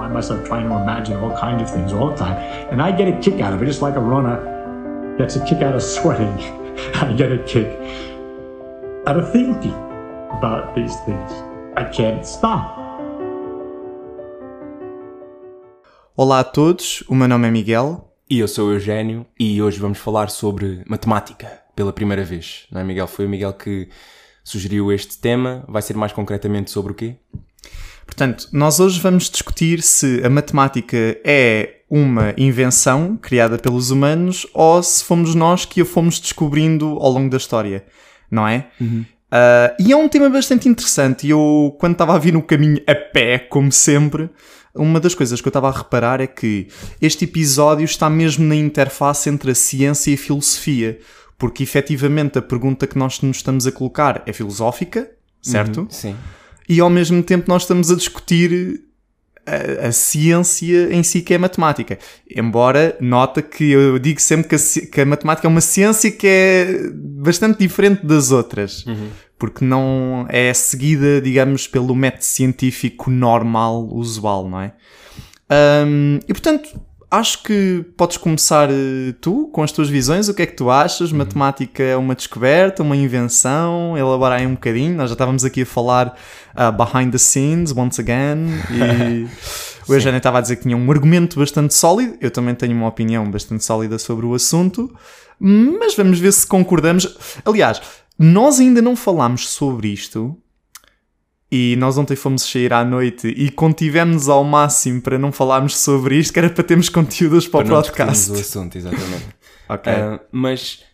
find myself trying to imagine all kinds of things all the time. And I get a kick out of it, just like a runner gets a kick out of sweating. I get a kick out of thinking about these things. I can't stop. Olá a todos, o meu nome é Miguel. E eu sou o Eugénio e hoje vamos falar sobre matemática pela primeira vez. Não é, Miguel? Foi o Miguel que sugeriu este tema. Vai ser mais concretamente sobre o quê? Portanto, nós hoje vamos discutir se a matemática é uma invenção criada pelos humanos ou se fomos nós que a fomos descobrindo ao longo da história, não é? Uhum. Uh, e é um tema bastante interessante. E eu, quando estava a vir no caminho a pé, como sempre, uma das coisas que eu estava a reparar é que este episódio está mesmo na interface entre a ciência e a filosofia. Porque efetivamente a pergunta que nós nos estamos a colocar é filosófica, certo? Uhum, sim e ao mesmo tempo nós estamos a discutir a, a, ciência em si que é matemática. Embora nota que eu digo sempre que a, que a, matemática é uma ciência que é bastante diferente das outras. Uhum. Porque não é seguida, digamos, pelo método científico normal, usual, não é? Um, e portanto, acho que podes começar eh, tu com as tuas visões. O que é que tu achas? Uhum. Matemática é uma descoberta, uma invenção? Elabora aí um bocadinho. Nós já estávamos aqui a falar uh, behind the scenes, once again. E o Eugênio estava a dizer que tinha um argumento bastante sólido. Eu também tenho uma opinião bastante sólida sobre o assunto. Mas vamos ver se concordamos. Aliás, nós ainda não falámos sobre isto e nós ontem fomos sair à noite e contivemos ao máximo para não falarmos sobre isto, que era para termos conteúdos para, para o podcast. o assunto, exatamente. ok. Uh, mas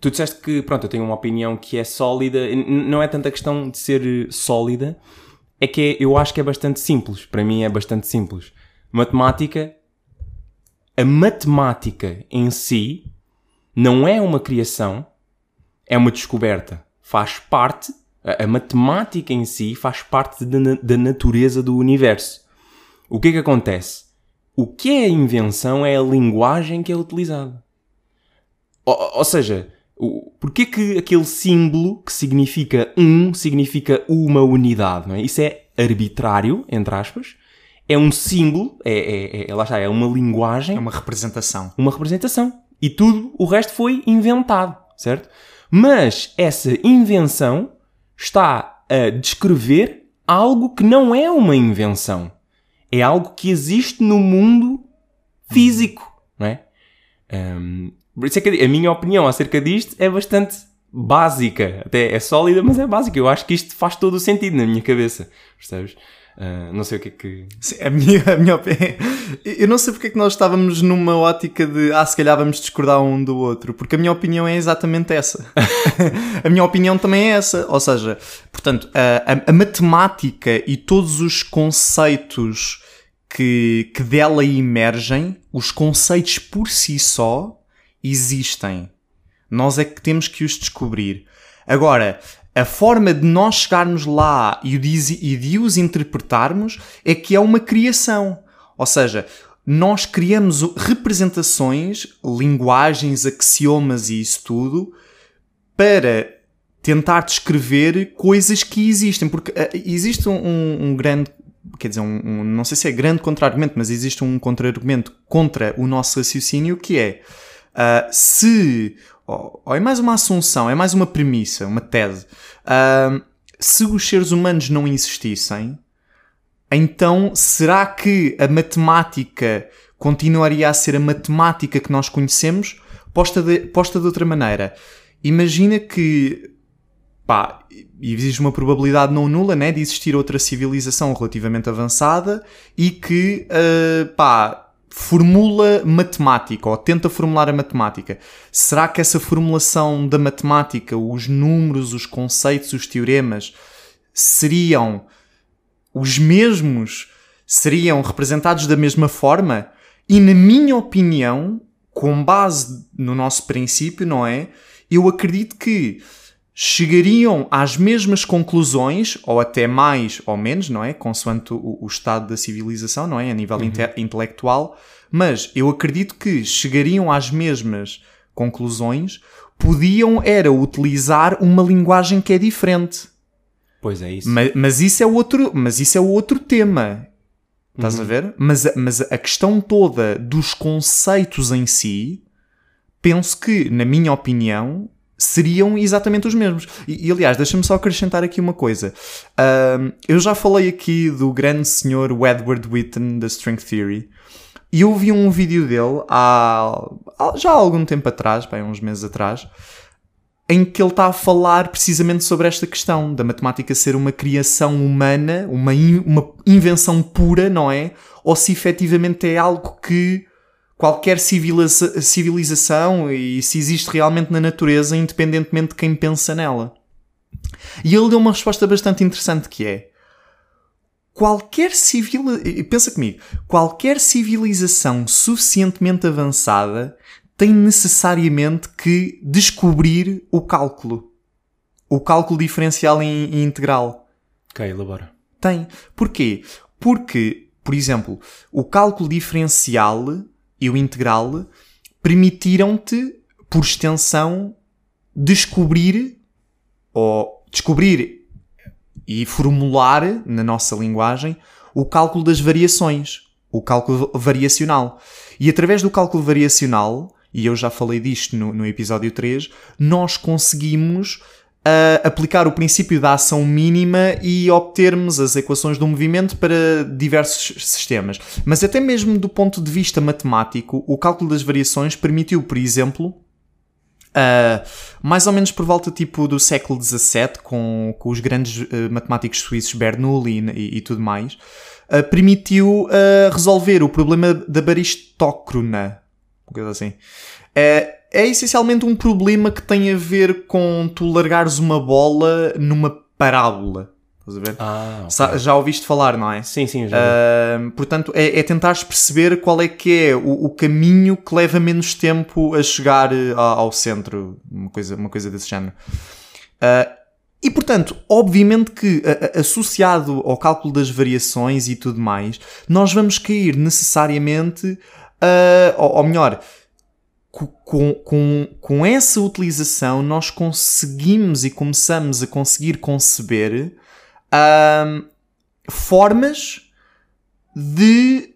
tu disseste que, pronto, eu tenho uma opinião que é sólida. Não é tanta questão de ser sólida, é que é, eu acho que é bastante simples. Para mim é bastante simples. Matemática, a matemática em si não é uma criação, é uma descoberta. Faz parte a, a matemática em si faz parte da, da natureza do universo. O que é que acontece? O que é a invenção é a linguagem que é utilizada. Ou, ou seja, porquê que aquele símbolo que significa um significa uma unidade? Não é? Isso é arbitrário, entre aspas. É um símbolo, é, é, é, lá está, é uma linguagem. É uma representação. Uma representação. E tudo o resto foi inventado, certo? Mas essa invenção está a descrever algo que não é uma invenção. É algo que existe no mundo físico, não é? Um, por isso é que a minha opinião acerca disto é bastante básica. Até é sólida, mas é básica. Eu acho que isto faz todo o sentido na minha cabeça. Percebes? Uh, não sei o que é que. Sim, a minha, a minha Eu não sei porque é que nós estávamos numa ótica de ah, se calhar vamos discordar um do outro, porque a minha opinião é exatamente essa. a minha opinião também é essa. Ou seja, portanto, a, a, a matemática e todos os conceitos que, que dela emergem, os conceitos por si só existem. Nós é que temos que os descobrir. Agora, a forma de nós chegarmos lá e de os interpretarmos é que é uma criação. Ou seja, nós criamos representações, linguagens, axiomas e isso tudo para tentar descrever coisas que existem. Porque uh, existe um, um, grande. Quer dizer, um, um, não sei se é grande contra-argumento, mas existe um contra-argumento contra o nosso raciocínio que é uh, se é mais uma assunção, é mais uma premissa, uma tese. Uh, se os seres humanos não existissem, então será que a matemática continuaria a ser a matemática que nós conhecemos? Posta de, posta de outra maneira. Imagina que pá, existe uma probabilidade não nula né, de existir outra civilização relativamente avançada e que uh, pá, formula matemática ou tenta formular a matemática. Será que essa formulação da matemática, os números, os conceitos, os teoremas, seriam os mesmos? Seriam representados da mesma forma? E na minha opinião, com base no nosso princípio, não é? Eu acredito que chegariam às mesmas conclusões, ou até mais ou menos, não é? Consoante o, o estado da civilização, não é? A nível uhum. intelectual, mas eu acredito que chegariam às mesmas conclusões, podiam era utilizar uma linguagem que é diferente. Pois é isso. Mas, mas isso é outro, mas isso é outro tema. Estás a ver? Mas, mas a questão toda dos conceitos em si, penso que, na minha opinião, seriam exatamente os mesmos. E, e, aliás, deixa-me só acrescentar aqui uma coisa. Eu já falei aqui do grande senhor Edward Witten da String Theory. E eu vi um vídeo dele há, há- já há algum tempo atrás, bem, uns meses atrás, em que ele está a falar precisamente sobre esta questão da matemática ser uma criação humana, uma, in- uma invenção pura, não é? Ou se efetivamente é algo que qualquer civiliza- civilização e se existe realmente na natureza, independentemente de quem pensa nela. E ele deu uma resposta bastante interessante que é qualquer civil pensa comigo, qualquer civilização suficientemente avançada tem necessariamente que descobrir o cálculo. O cálculo diferencial e e integral. Ok, elabora. Tem. Porquê? Porque, por exemplo, o cálculo diferencial e o integral permitiram-te, por extensão, descobrir ou descobrir e formular na nossa linguagem o cálculo das variações, o cálculo variacional. E através do cálculo variacional, e eu já falei disto no, no episódio 3, nós conseguimos ah, aplicar o princípio da ação mínima e obtermos as equações do movimento para diversos sistemas. Mas até mesmo do ponto de vista matemático, o cálculo das variações permitiu, por exemplo, Uh, mais ou menos por volta tipo do século XVII, com, com os grandes uh, matemáticos suíços Bernoulli e, e tudo mais, uh, permitiu uh, resolver o problema da baristócrona. Uma coisa assim. É, essencialmente um problema que tem a ver com tu largares uma bola numa parábola. Estás a ver? Ah, ok. Sa- Já ouviste falar, não é? Sim, sim, já. Uh, portanto, é, é tentares perceber qual é que é o, o caminho que leva menos tempo a chegar a- ao centro, uma coisa, uma coisa desse género. Uh, e portanto, obviamente que a- a- associado ao cálculo das variações e tudo mais, nós vamos cair necessariamente, uh, ou, ou melhor, com, com, com essa utilização, nós conseguimos e começamos a conseguir conceber formas de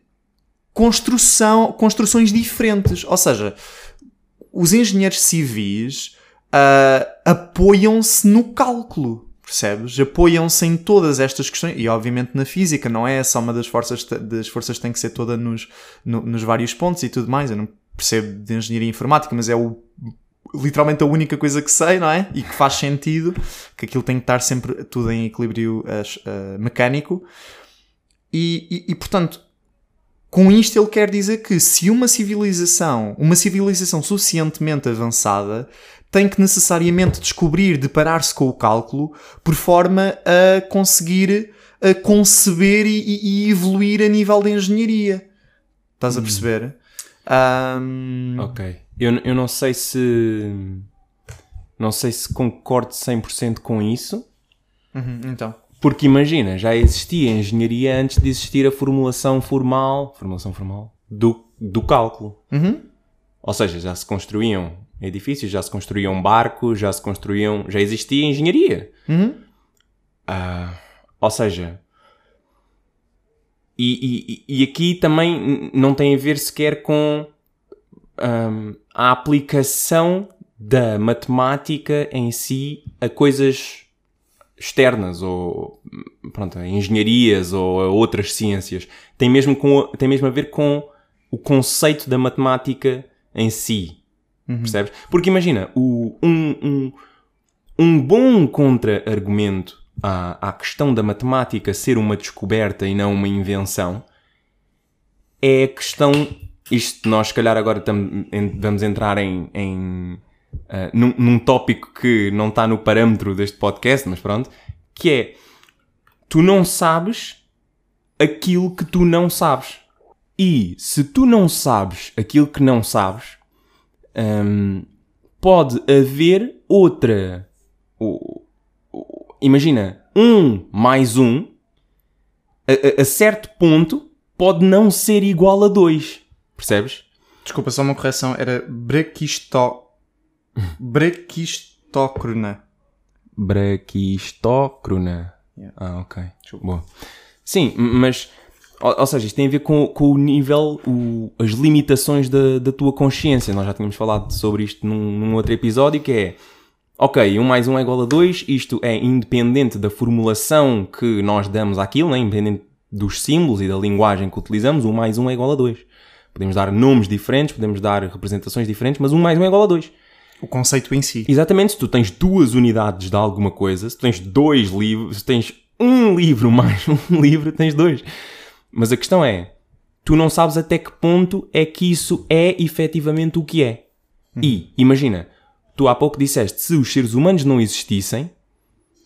construção, construções diferentes. Ou seja, os engenheiros civis ah, apoiam-se no cálculo. Percebes? Apoiam-se em todas estas questões e, obviamente, na física, não é só uma das forças, das forças tem que ser toda nos, no- nos vários pontos e tudo mais. Eu não percebo de engenharia informática, mas é o, literalmente a única coisa que sei, não é? E que faz sentido que aquilo tem que estar sempre tudo em equilíbrio ah, mecânico. E, e- e, portanto, com isto ele quer dizer que se uma civilização, uma civilização suficientemente avançada, tem que necessariamente descobrir, deparar-se com o cálculo, por forma a conseguir a conceber e, e- e evoluir a nível de engenharia. Estás a perceber? Ahm, Ok. Eu, eu não sei se. Não sei se concordo 100% com isso. uhum, então. Porque imagina, já existia engenharia antes de existir a formulação formal. Formulação formal? Do, do cálculo. Uhum. Ou seja, já se construíam edifícios, já se construíam barcos, já se construíam. Já existia engenharia. Uhum. Ah, ou seja. E, e- e aqui também não tem a ver sequer com ahm, a aplicação da matemática em si a coisas externas ou pronto, a engenharias ou a outras ciências. Tem mesmo, com, tem mesmo a ver com o conceito da matemática em si. Percebes? Porque imagina, o, um, um, um bom contra-argumento à, à questão da matemática ser uma descoberta e não uma invenção é a questão. Isto nós, se calhar, agora tam- en- vamos entrar em. em ah, num, num tópico que não está no parâmetro deste podcast, mas pronto, que é tu não sabes aquilo que tu não sabes. E se tu não sabes aquilo que não sabes, hum, pode haver outra. o- o- imagina, um mais um, a, a- a certo ponto, pode não ser igual a dois. Percebes? Desculpa, só uma correção. Era braquisto... braquistócrona. Braquistócrona. Yeah. Ah, ok. Boa. Sim, mas Ou, ou seja, isto tem a ver com, com o nível, o- as limitações da, da tua consciência. Nós já tínhamos falado sobre isto num, num outro episódio, que é, ok, 1 mais 1 é igual a 2, isto é independente da formulação que nós damos àquilo, né? independente dos símbolos e da linguagem que utilizamos, 1 mais 1 é igual a 2. Podemos dar nomes diferentes, podemos dar representações diferentes, mas 1 mais 1 é igual a 2. O conceito em si. Exatamente, se tu tens duas unidades de alguma coisa, se tens dois livros, se tens um livro mais um livro, tens dois. Mas a questão é, tu não sabes até que ponto é que isso é efetivamente o que é. E, imagina, tu há pouco disseste, se os seres humanos não existissem,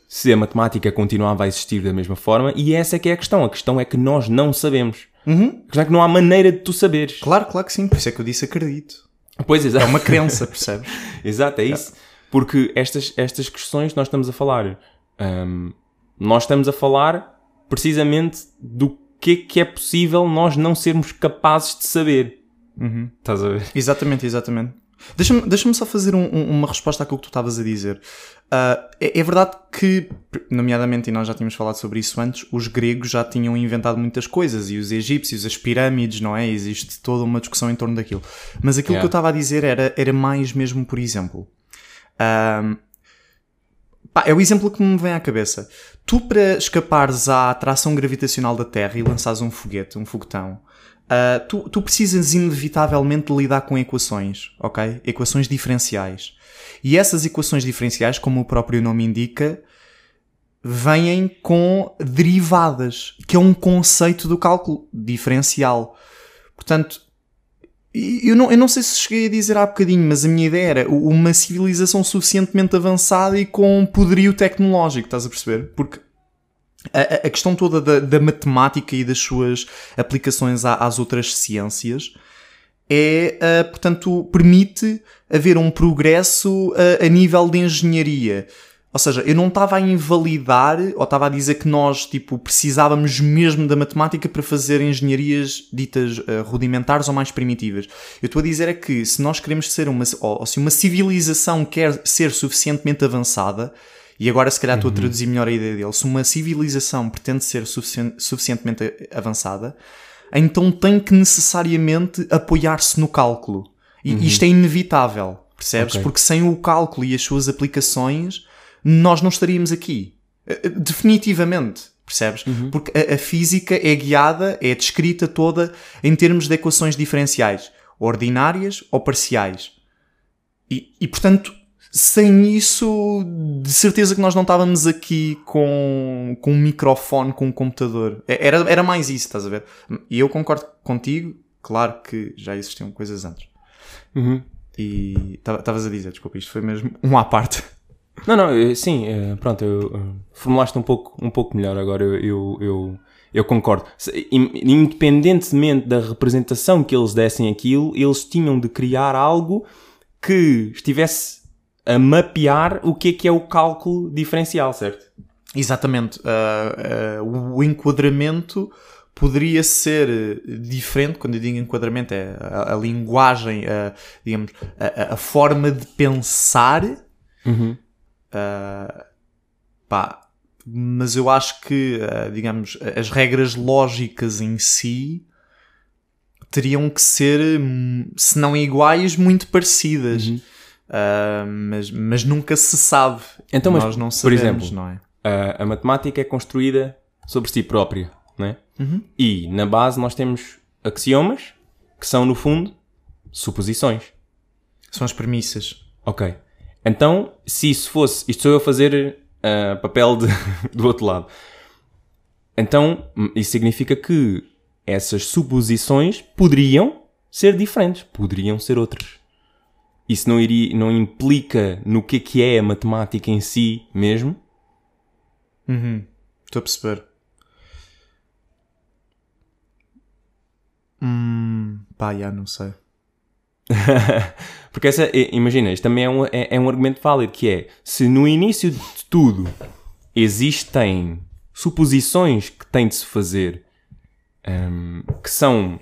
se a matemática continuava a existir da mesma forma, e essa é que é a questão. A questão é que nós não sabemos. Uhum. A questão é que não há maneira de tu saberes. Claro, claro que sim. Por isso é que eu disse acredito. Pois, exato. É uma crença, percebes? Exato, é isso. Porque estas, estas questões nós estamos a falar. hum, nós estamos a falar precisamente do que é que é possível nós não sermos capazes de saber. Estás a ver? Exatamente, exatamente. Deixa-me deixa só fazer um- um- uma resposta àquilo que tu estavas a dizer. Ah, é, é verdade que, nomeadamente, e nós já tínhamos falado sobre isso antes, os gregos já tinham inventado muitas coisas e os egípcios, as pirâmides, não é? Existe toda uma discussão em torno daquilo. Mas aquilo Yeah. que eu estava a dizer era, era mais mesmo, por exemplo. ahm, pá, é o exemplo que me vem à cabeça. Tu, para escapares à atração gravitacional da Terra e lançares um foguete, um foguetão, Uh, tu, tu precisas inevitavelmente lidar com equações, ok? Equações diferenciais. E essas equações diferenciais, como o próprio nome indica, vêm com derivadas, que é um conceito do cálculo diferencial. Portanto, eu não, eu não sei se cheguei a dizer há bocadinho, mas a minha ideia era uma civilização suficientemente avançada e com poderio tecnológico, estás a perceber? Porque a, a- questão toda da, da matemática e das suas aplicações à- às outras ciências é, ah, portanto, permite haver um progresso ah, a nível de engenharia. Ou seja, eu não estava a invalidar ou estava a dizer que nós tipo, precisávamos mesmo da matemática para fazer engenharias ditas ah, rudimentares ou mais primitivas. Eu estou a dizer é que se nós queremos ser uma, ou, ou se uma civilização quer ser suficientemente avançada, e agora se calhar estou a traduzir melhor a ideia dele, se uma civilização pretende ser suficien- suficientemente avançada, então tem que necessariamente apoiar-se no cálculo. E isto é inevitável, percebes? Ok. Porque sem o cálculo e as suas aplicações, nós não estaríamos aqui. Eh, eh, Definitivamente, percebes? Porque a, a física é guiada, é descrita toda em termos de equações diferenciais, ordinárias ou parciais. E, e, portanto, sem isso, de certeza que nós não estávamos aqui com, com um microfone, com um computador. É- Era, era mais isso, estás a ver? E eu concordo contigo, claro que já existiam coisas antes. Uhum. E estavas a dizer, desculpa, isto foi mesmo um à parte. Não, não, sim, eh, pronto, eu, eh, formulaste um pouco, um pouco melhor agora, eu, eu, eu, concordo. Independentemente da representação que eles dessem aquilo, eles tinham de criar algo que estivesse a mapear o que é que é o cálculo diferencial, certo? Exatamente. Ah, ah, o enquadramento poderia ser diferente, quando eu digo enquadramento, é a, a linguagem, a, digamos, a, a- forma de pensar. Ah, pá, mas eu acho que, digamos, as regras lógicas em si teriam que ser, hum, se não iguais, muito parecidas. Ah, mas, mas nunca se sabe. Então, mas, Nós não por sabemos, exemplo, não é? a, a matemática é construída sobre si própria, não é? E na base nós temos axiomas, que são no fundo suposições. São as premissas. Ok. Então, se isso fosse. Isto sou eu a fazer ah, papel de- do outro lado. Então, hum, isso significa que essas suposições poderiam ser diferentes, poderiam ser outras. Isso não, iria, não implica no que é que é a matemática em si mesmo. Estou a perceber. Hum, pá, já não sei. Porque essa, imagina, isto também é um, é, é um argumento válido, que é, se no início de tudo existem suposições que têm de se fazer, hum, que são,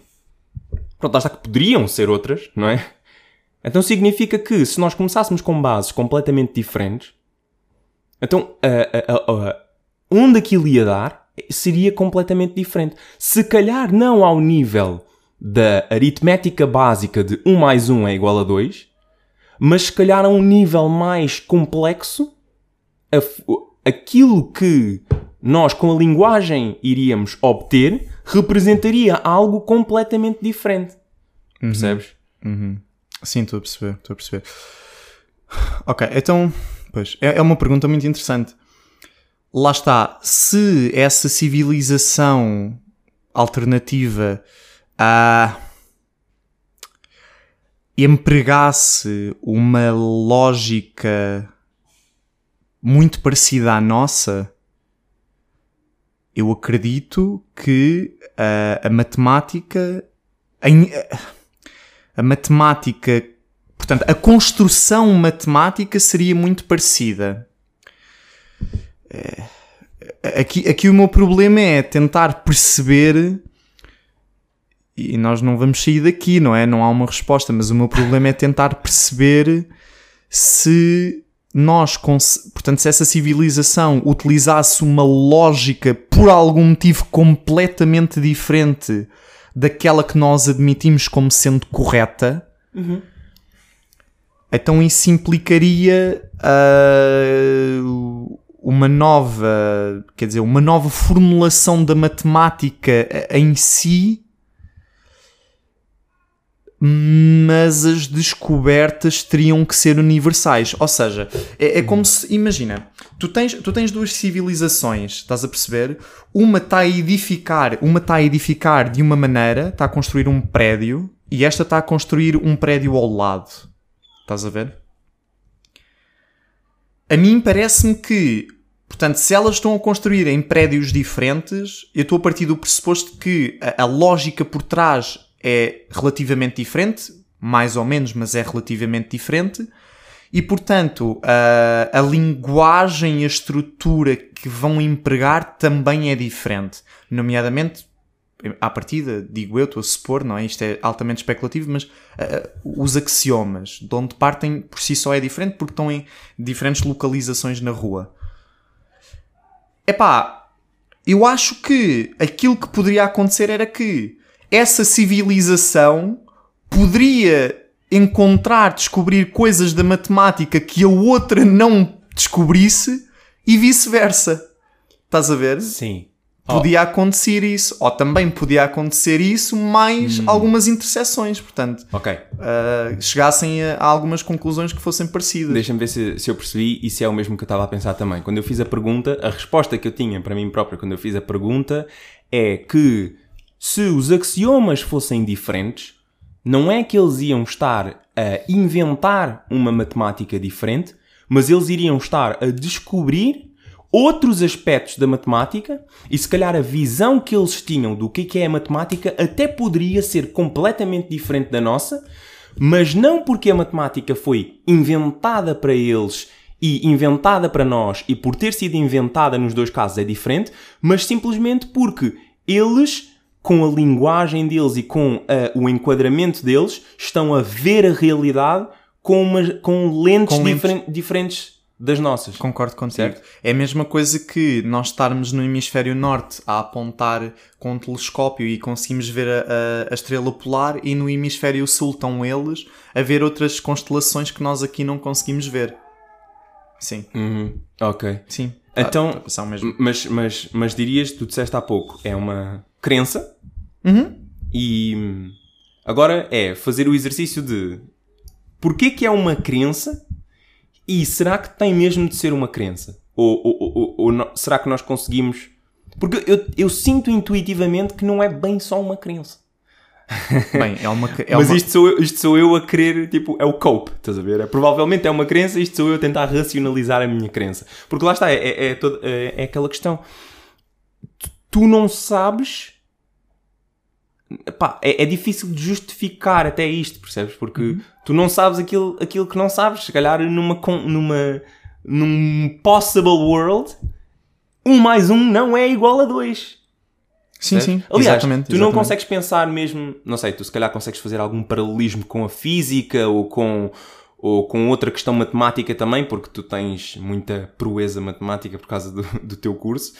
pronto, lá está que poderiam ser outras, não é? Então significa que se nós começássemos com bases completamente diferentes, então a- a- a- onde aquilo ia dar seria completamente diferente. Se calhar não ao nível da aritmética básica de 1 mais 1 é igual a 2, mas se calhar a um nível mais complexo, aquilo que nós com a linguagem iríamos obter representaria algo completamente diferente. Percebes? Uhum. Sim, estou a perceber, estou a perceber. Ok, então, pois, é, é uma pergunta muito interessante. Lá está, se essa civilização alternativa a empregasse uma lógica muito parecida à nossa, eu acredito que a, a matemática. A, a matemática. Portanto, a construção matemática seria muito parecida. É, aqui, aqui o meu problema é tentar perceber. E nós não vamos sair daqui, não é? Não há uma resposta, mas o meu problema é tentar perceber se nós, portanto, se essa civilização utilizasse uma lógica por algum motivo completamente diferente daquela que nós admitimos como sendo correta, uhum. então isso implicaria uh, uma nova, quer dizer, uma nova formulação da matemática em si mas as descobertas teriam que ser universais. Ou seja, é, é como se, imagina, tu tens, tu tens duas civilizações, estás a perceber? Uma está a edificar, uma está a edificar de uma maneira, está a construir um prédio, e esta está a construir um prédio ao lado. Estás a ver? A mim parece-me que, portanto, se elas estão a construir em prédios diferentes, eu estou a partir do pressuposto que a, a lógica por trás é relativamente diferente, mais ou menos, mas é relativamente diferente. E, portanto, a, a linguagem e a estrutura que vão empregar também é diferente. Nomeadamente, à partida, digo eu, estou a supor, não é? Isto é altamente especulativo, mas uh, os axiomas de onde partem por si só é diferente porque estão em diferentes localizações na rua. Epá, eu acho que aquilo que poderia acontecer era que essa civilização poderia encontrar, descobrir coisas da matemática que a outra não descobrisse e vice-versa. Estás a ver? Sim. Podia oh. acontecer isso, ou também podia acontecer isso, mais hum. algumas interseções, portanto, okay. uh, chegassem a, a, algumas conclusões que fossem parecidas. Deixa-me ver se, se eu percebi e se é o mesmo que eu estava a pensar também. Quando eu fiz a pergunta, a resposta que eu tinha para mim própria quando eu fiz a pergunta é que se os axiomas fossem diferentes, não é que eles iam estar a inventar uma matemática diferente, mas eles iriam estar a descobrir outros aspectos da matemática e se calhar a visão que eles tinham do que é a matemática até poderia ser completamente diferente da nossa, mas não porque a matemática foi inventada para eles e inventada para nós e por ter sido inventada nos dois casos é diferente, mas simplesmente porque eles com a linguagem deles e com uh, o enquadramento deles, estão a ver a realidade com, uma, com lentes, com lentes. diferentes das nossas. Concordo contigo. Certo? É a mesma coisa que nós estarmos no hemisfério norte a apontar com um telescópio e conseguimos ver a, a, a, estrela polar e no hemisfério sul estão eles a ver outras constelações que nós aqui não conseguimos ver. Sim. Uhum. Ok. Sim. Então, ah, mas, mas, mas dirias, tu disseste há pouco, é uma crença. Uhum. E agora é fazer o exercício de porquê que é uma crença e será que tem mesmo de ser uma crença? Ou, ou, ou, ou será que nós conseguimos. Porque eu, eu sinto intuitivamente que não é bem só uma crença. Bem, é uma. É Mas uma... Isto, sou eu, isto sou eu a querer, tipo, é o cope, estás a ver? É, provavelmente é uma crença, isto sou eu a tentar racionalizar a minha crença. Porque lá está, é, é, é, todo, é, é aquela questão. Tu, tu não sabes Pá, é, é, difícil de justificar até isto, percebes? Porque uhum. tu não sabes aquilo, aquilo que não sabes. Se calhar numa, numa, num possible world, um mais um não é igual a dois. Sim, sim. Aliás, exatamente, tu não consegues pensar mesmo, não sei, tu se calhar consegues fazer algum paralelismo com a física ou com, ou com outra questão matemática também, porque tu tens muita proeza matemática por causa do, do teu curso.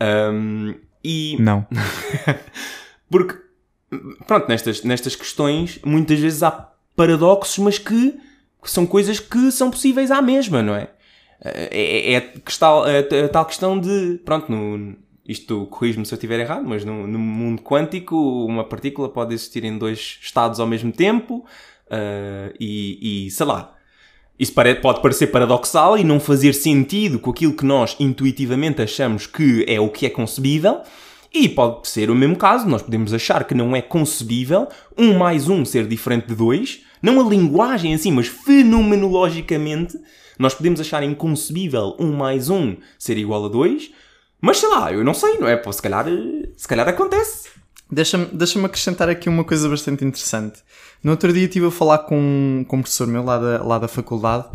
Um, e Não. porque, pronto, nestas, nestas questões, muitas vezes há paradoxos, mas que são coisas que são possíveis à mesma, não é? É, é, é que está, a, a tal questão de, pronto, no, isto corrijo-me se eu estiver errado, mas no, no, mundo quântico uma partícula pode existir em dois estados ao mesmo tempo uh, e, e, sei lá, isso pode parecer paradoxal e não fazer sentido com aquilo que nós intuitivamente achamos que é o que é concebível, e pode ser o mesmo caso, nós podemos achar que não é concebível um mais um ser diferente de dois, não a linguagem assim, mas fenomenologicamente, nós podemos achar inconcebível um mais um ser igual a dois, mas sei lá, eu não sei, não é? Pô, se calhar, se calhar acontece. Deixa-me deixa acrescentar aqui uma coisa bastante interessante. No outro dia estive a falar com, com um professor meu lá da, lá da faculdade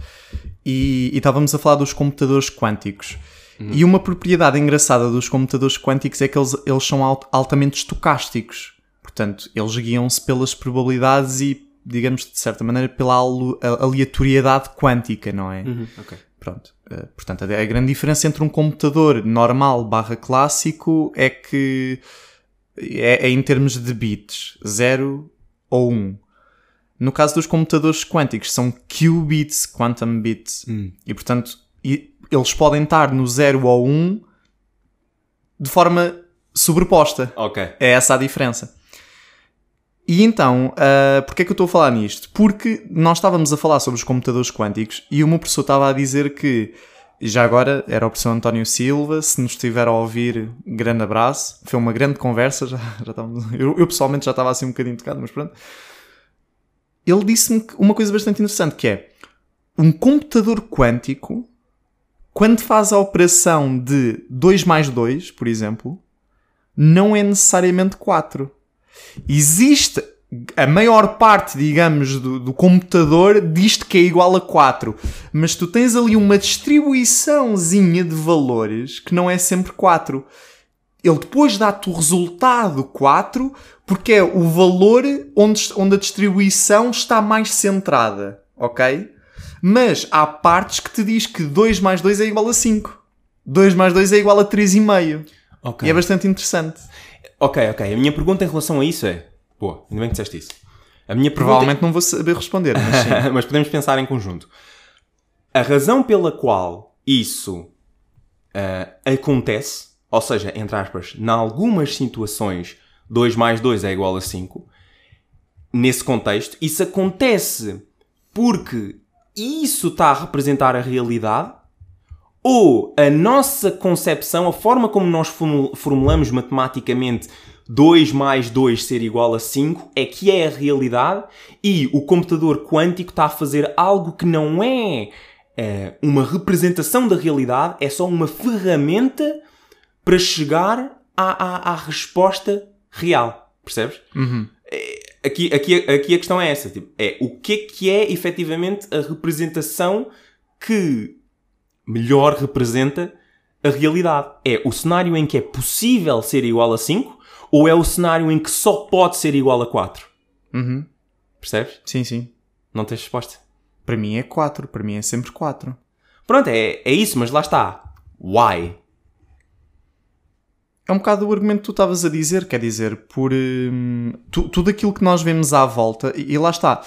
e, e estávamos a falar dos computadores quânticos. Uhum. E uma propriedade engraçada dos computadores quânticos é que eles, eles são alt, altamente estocásticos. Portanto, eles guiam-se pelas probabilidades e, digamos, de certa maneira, pela aleatoriedade quântica, não é? Uhum. Okay. Pronto. Uh, portanto, a, a grande diferença entre um computador normal barra clássico é que é, é em termos de bits, 0 ou 1. Um. No caso dos computadores quânticos, são qubits, quantum bits. Hum. E, portanto, e, eles podem estar no 0 ou 1 um de forma sobreposta. É essa a diferença. E então, uh, porquê é que eu estou a falar nisto? Porque nós estávamos a falar sobre os computadores quânticos e meu professor estava a dizer que, já agora, era o professor António Silva, se nos estiver a ouvir, grande abraço. Foi uma grande conversa, já, já estávamos, eu, eu pessoalmente já estava assim um bocadinho tocado, mas pronto. Ele disse-me uma coisa bastante interessante, que é, um computador quântico quando faz a operação de 2 mais 2, por exemplo, não é necessariamente 4. Existe a maior parte, digamos, do, do computador diz-te que é igual a 4, mas tu tens ali uma distribuiçãozinha de valores que não é sempre 4. Ele depois dá-te o resultado 4 porque é o valor onde, onde a distribuição está mais centrada, ok? Mas há partes que te diz que 2 mais 2 é igual a 5. 2 mais 2 é igual a 3,5. Okay. E é bastante interessante. Ok, ok. A minha pergunta em relação a isso é... Boa, ainda bem que disseste isso. A minha Provavelmente não vou saber responder, mas, mas podemos pensar em conjunto. A razão pela qual isso uh, acontece, ou seja, entre aspas, em algumas situações 2 mais 2 é igual a 5, nesse contexto, isso acontece porque isso está a representar a realidade? Ou a nossa concepção, a forma como nós formulamos matematicamente 2 mais 2 ser igual a 5 é que é a realidade e o computador quântico está a fazer algo que não é, é uma representação da realidade, é só uma ferramenta para chegar à, à, à resposta real. Percebes? Uhum aqui, aqui, aqui a questão é essa: tipo, é o que é que é efetivamente a representação que melhor representa a realidade? É o cenário em que é possível ser igual a 5 ou é o cenário em que só pode ser igual a 4? Uhum. Percebes? Sim, sim. Não tens resposta? Para mim é 4, para mim é sempre 4. Pronto, é, é isso, mas lá está. Why? é um bocado o argumento que tu estavas a dizer, quer dizer, por hum, tu, tudo aquilo que nós vemos à volta, e, e lá está.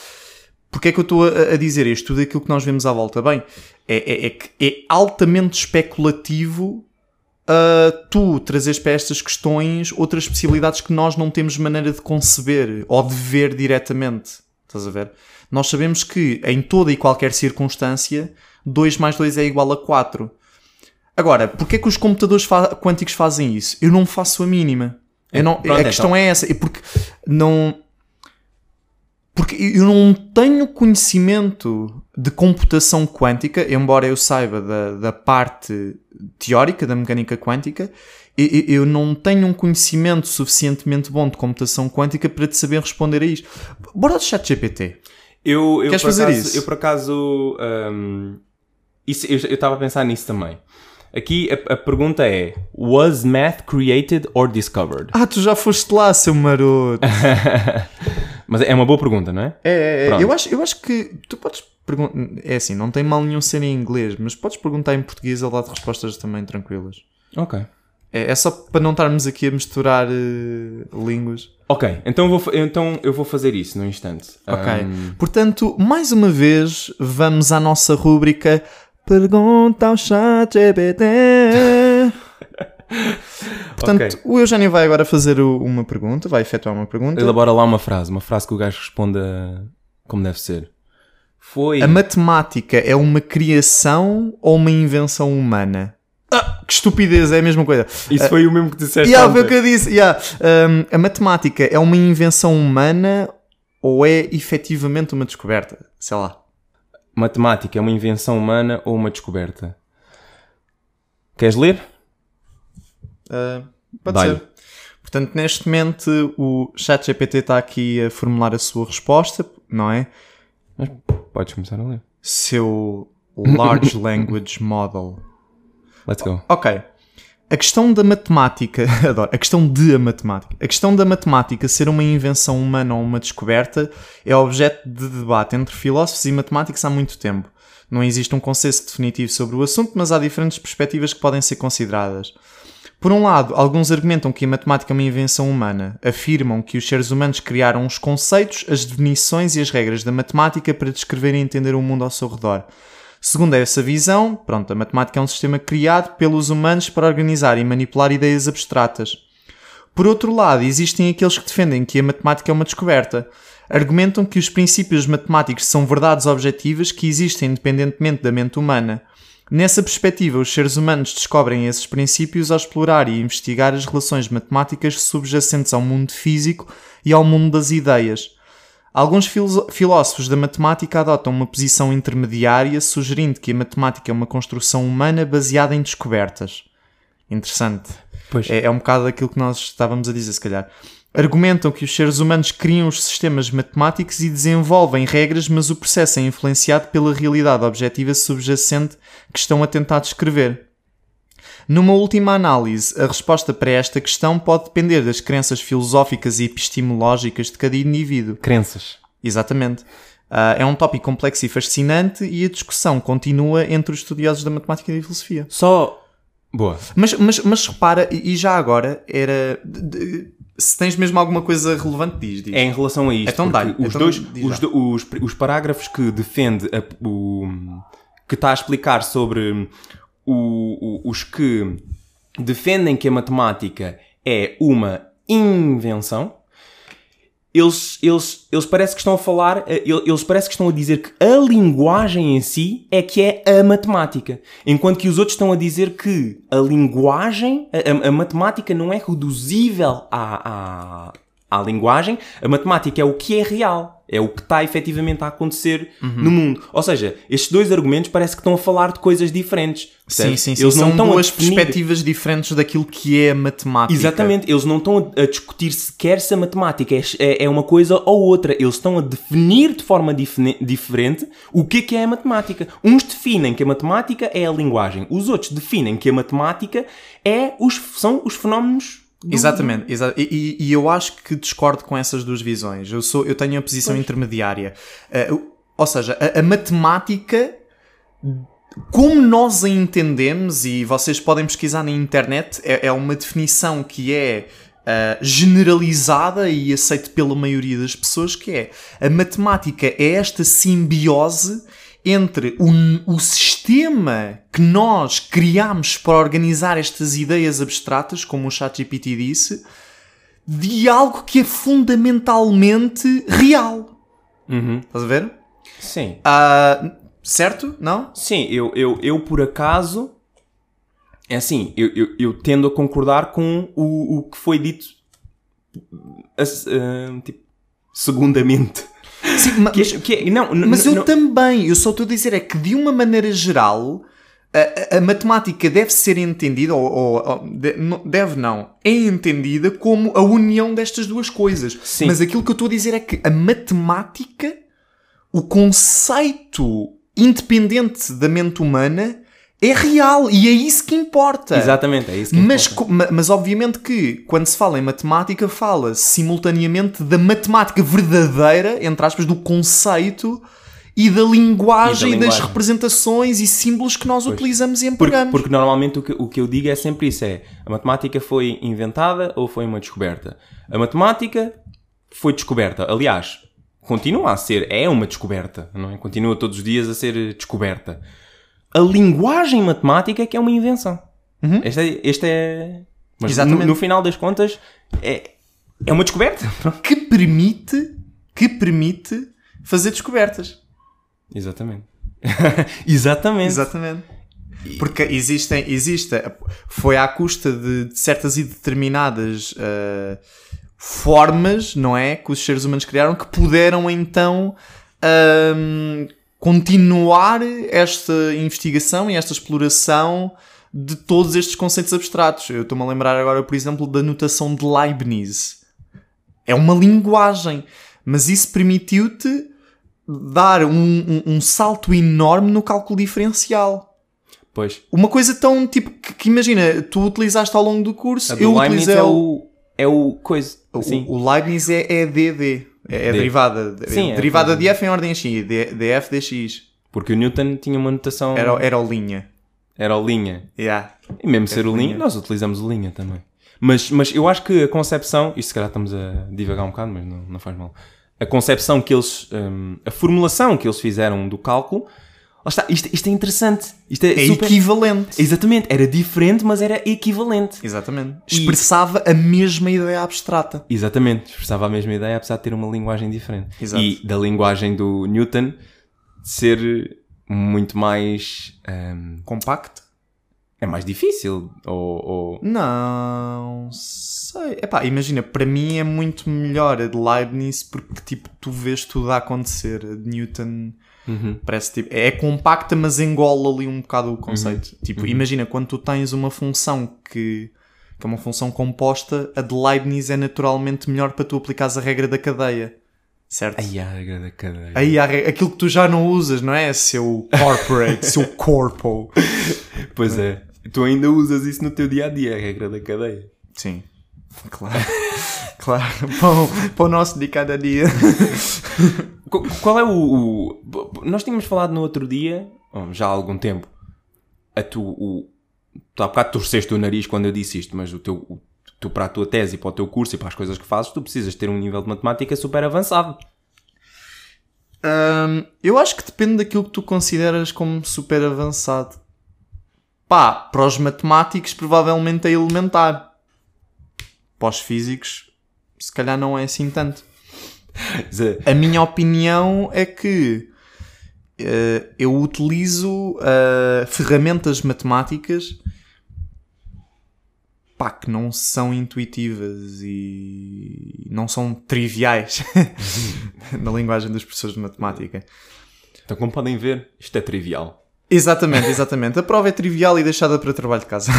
Porque é que eu estou a, a, dizer isto? Tudo aquilo que nós vemos à volta, bem, é, é, é é altamente especulativo uh, tu trazeres para estas questões outras possibilidades que nós não temos maneira de conceber ou de ver diretamente. Estás a ver? Nós sabemos que em toda e qualquer circunstância 2 mais 2 é igual a 4. Agora, porquê é que os computadores fa quânticos fazem isso? Eu não faço a mínima. Eu não, Pronto, a questão então. é essa. É porque não. Porque eu não tenho conhecimento de computação quântica, embora eu saiba da, da parte teórica da mecânica quântica, eu, eu não tenho um conhecimento suficientemente bom de computação quântica para te saber responder a isto. Bora do chat GPT. Eu, eu, Queres fazer acaso, isso? Eu, por acaso, um, isso, eu estava a pensar nisso também. Aqui a, a, pergunta é: Was math created or discovered? Ah, tu já foste lá, seu maroto. Mas é uma boa pergunta, não é? É, é, é. Eu, acho, eu acho que tu podes perguntar. É assim, não tem mal nenhum ser em inglês, mas podes perguntar em português, ele dá-te respostas também tranquilas. Ok. É, é só para não estarmos aqui a misturar eh, línguas. Ok, então eu, vou, então eu vou fazer isso num instante. Ok. Ahm, Portanto, mais uma vez, vamos à nossa rúbrica Pergunta ao chat GPT. Portanto, Ok. o Eugénio vai agora fazer uma pergunta, vai efetuar uma pergunta. elabora lá uma frase, uma frase que o gajo responda como deve ser. Foi. A matemática é uma criação ou uma invenção humana? Ah, que estupidez, é a mesma coisa. Isso foi o mesmo que disseste. Yeah, foi o que eu disse. yeah. Um, a matemática é uma invenção humana ou é efetivamente uma descoberta? Sei lá. Matemática é uma invenção humana ou uma descoberta? Queres ler? Uh, pode Dá-lhe. ser. Portanto, neste momento, o ChatGPT está aqui a formular a sua resposta, não é? Mas podes começar a ler. Seu Large Language Model. Let's go. Ok. A questão da matemática, adoro, a questão de a matemática. A questão da matemática ser uma invenção humana ou uma descoberta é objeto de debate entre filósofos e matemáticos há muito tempo. Não existe um consenso definitivo sobre o assunto, mas há diferentes perspectivas que podem ser consideradas. Por um lado, alguns argumentam que a matemática é uma invenção humana. Afirmam que os seres humanos criaram os conceitos, as definições e as regras da matemática para descrever e entender o mundo ao seu redor. Segundo essa visão, pronto, a matemática é um sistema criado pelos humanos para organizar e manipular ideias abstratas. Por outro lado, existem aqueles que defendem que a matemática é uma descoberta. Argumentam que os princípios matemáticos são verdades objetivas que existem independentemente da mente humana. Nessa perspectiva, os seres humanos descobrem esses princípios ao explorar e investigar as relações matemáticas subjacentes ao mundo físico e ao mundo das ideias. Alguns filósofos da matemática adotam uma posição intermediária, sugerindo que a matemática é uma construção humana baseada em descobertas. Interessante. Pois. É, é um bocado aquilo que nós estávamos a dizer, se calhar. Argumentam que os seres humanos criam os sistemas matemáticos e desenvolvem regras, mas o processo é influenciado pela realidade objetiva subjacente que estão a tentar descrever. Numa última análise, a resposta para esta questão pode depender das crenças filosóficas e epistemológicas de cada indivíduo. Crenças. Exatamente. Ah, é um tópico complexo e fascinante e a discussão continua entre os estudiosos da matemática e da filosofia. Só. Boa. Mas, mas, mas repara, e já agora era. Se tens mesmo alguma coisa relevante, diz. diz. É em relação a isto. Então dá-lhe, Os, então dois, os, os, os parágrafos que defende a- o, que está a explicar sobre o- o- os que defendem que a matemática é uma invenção. Eles, eles, eles parece que estão a falar, eh, ele- eles parece que estão a dizer que a linguagem em si é que é a matemática. Enquanto que os outros estão a dizer que a linguagem, a, a- a matemática não é reduzível à, à, à linguagem, a matemática é o que é real. É o que está efetivamente a acontecer no mundo. Ou seja, estes dois argumentos parece que estão a falar de coisas diferentes. Sim, percebes? sim, sim. Eles não São estão duas definir- perspectivas diferentes daquilo que é a matemática. Exatamente, eles não estão a, discutir sequer se a matemática é, é- é uma coisa ou outra. Eles estão a definir de forma diferente o que é que é a matemática. Uns definem que a matemática é a linguagem, os outros definem que a matemática é os, são os fenómenos. Exatamente, exa- e, e- eu acho que discordo com essas duas visões. Eu, sou, eu tenho a posição intermediária. Uh, ou seja, a, a matemática, como nós a entendemos, e vocês podem pesquisar na internet, é, é uma definição que é uh, generalizada e aceita pela maioria das pessoas, que é a matemática é esta simbiose entre o, o sistema que nós criamos para organizar estas ideias abstratas, como o ChatGPT disse, de algo que é fundamentalmente real. Uhum. Estás a ver? Sim. Ah, certo? Não? Sim, eu, eu, eu por acaso. É assim, eu, eu, eu tendo a concordar com o, o que foi dito. ah, tipo, segundamente. Sim, ma- Que, é- que é- não, Mas eu também, eu só estou a dizer é que de uma maneira geral a, a- a matemática deve ser entendida, ou, ou- ou de- não- deve não, é entendida como a união destas duas coisas. Sim. Mas aquilo que eu estou a dizer é que a matemática, o conceito independente da mente humana, é real e é isso que importa. Exatamente, é isso que Mas, importa. mas obviamente que quando se fala em matemática, fala simultaneamente da matemática verdadeira, entre aspas, do conceito e da linguagem, E da das linguagem. representações e símbolos que nós utilizamos e Porque, empregamos. porque normalmente o que, o que eu digo é sempre isso: é a matemática foi inventada ou foi uma descoberta? A matemática foi descoberta. Aliás, continua a ser, é uma descoberta, não é? Continua todos os dias a ser descoberta. A linguagem matemática é que é uma invenção. Este é. Este é mas no, Exatamente. no final das contas, é, é uma descoberta. que permite que permite fazer descobertas. Exatamente. Exatamente. Exatamente. Porque existem, existe, foi à custa de, de certas e determinadas ah, formas, não é? Que os seres humanos criaram que puderam então ahm, continuar esta investigação e esta exploração de todos estes conceitos abstratos. Eu estou-me a lembrar agora, por exemplo, da notação de Leibniz. É uma linguagem, mas isso permitiu-te dar um, um- um salto enorme no cálculo diferencial. Pois. Uma coisa tão tipo que, que imagina, tu utilizaste ao longo do curso, do eu Leibniz utilizei é o, o, é o coisa. o- Assim. o Leibniz é, é DD, é, é derivada, Sim, é é derivada tudo. de f em ordem x, df dx. Porque o Newton tinha uma notação. Era, era o linha. era o linha. Yeah. E mesmo ser o linha, linha. nós utilizamos o linha também. Mas, mas eu acho que a concepção, isto se calhar estamos a divagar um bocado, mas não, não faz mal. A concepção que eles, hum, a formulação que eles fizeram do cálculo, lá está, isto, isto é interessante. Isto é, É super- equivalente. Exatamente, era diferente, mas era equivalente. Exatamente. E- Expressava a mesma ideia abstrata. Exatamente, expressava a mesma ideia, apesar de ter uma linguagem diferente. Exato. E da linguagem do Newton ser muito mais. hum, Compacto? é mais difícil. Ou, ou- Não sei. Epá, imagina, para mim é muito melhor a de Leibniz porque tipo, tu vês tudo a acontecer. A de Newton Uhum. parece tipo. É compacta, mas engola ali um bocado o conceito. Uhum. Tipo, imagina quando tu tens uma função que, que é uma função composta, a de Leibniz é naturalmente melhor para tu aplicares a regra da cadeia. Certo? Ai, a regra da cadeia. Aí há aquilo que tu já não usas, não é? Seu corporate, seu corpo. Pois é. Tu ainda usas isso no teu dia a dia, a regra da cadeia. Sim. Claro. claro. Para o, para o nosso de cada dia. Qu- Qual é o, o- Nós tínhamos falado no outro dia, já há algum tempo, a tu, o, tu há bocado torceste o nariz quando eu disse isto, mas o teu, o, tu para a tua tese e para o teu curso e para as coisas que fazes, tu precisas ter um nível de matemática super avançado. Hum, eu acho que depende daquilo que tu consideras como super avançado. Pá, para os matemáticos provavelmente é elementar. Para os físicos, se calhar não é assim tanto. A minha opinião é que eh, eu utilizo eh, ferramentas matemáticas pá, que não são intuitivas e não são triviais na linguagem das pessoas de matemática. Então, como podem ver, isto é trivial. Exatamente, exatamente. A prova é trivial e deixada para trabalho de casa.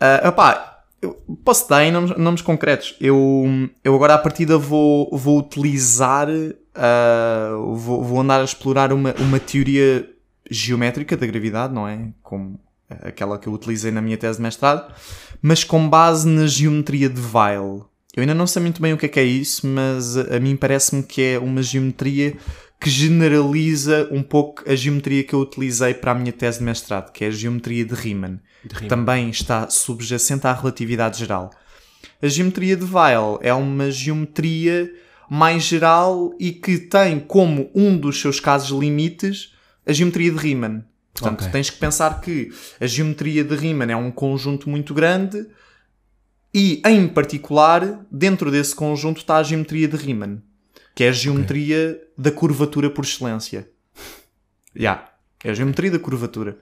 Ah, opá, eu posso dar em nomes, nomes concretos. Eu, eu agora à partida vou, vou utilizar, ah, vou, vou andar a explorar uma, uma teoria geométrica da gravidade, não é? Como aquela que eu utilizei na minha tese de mestrado, mas com base na geometria de Weil. Eu ainda não sei muito bem o que é que é isso, mas a, mim parece-me que é uma geometria que generaliza um pouco a geometria que eu utilizei para a minha tese de mestrado, que é a geometria de Riemann. Também está subjacente à relatividade geral. A geometria de Weil é uma geometria mais geral e que tem como um dos seus casos limites a geometria de Riemann. Portanto, Ok. tens que pensar que a geometria de Riemann é um conjunto muito grande e, em particular, dentro desse conjunto está a geometria de Riemann, que é a geometria da curvatura por excelência. Já, é a geometria da curvatura.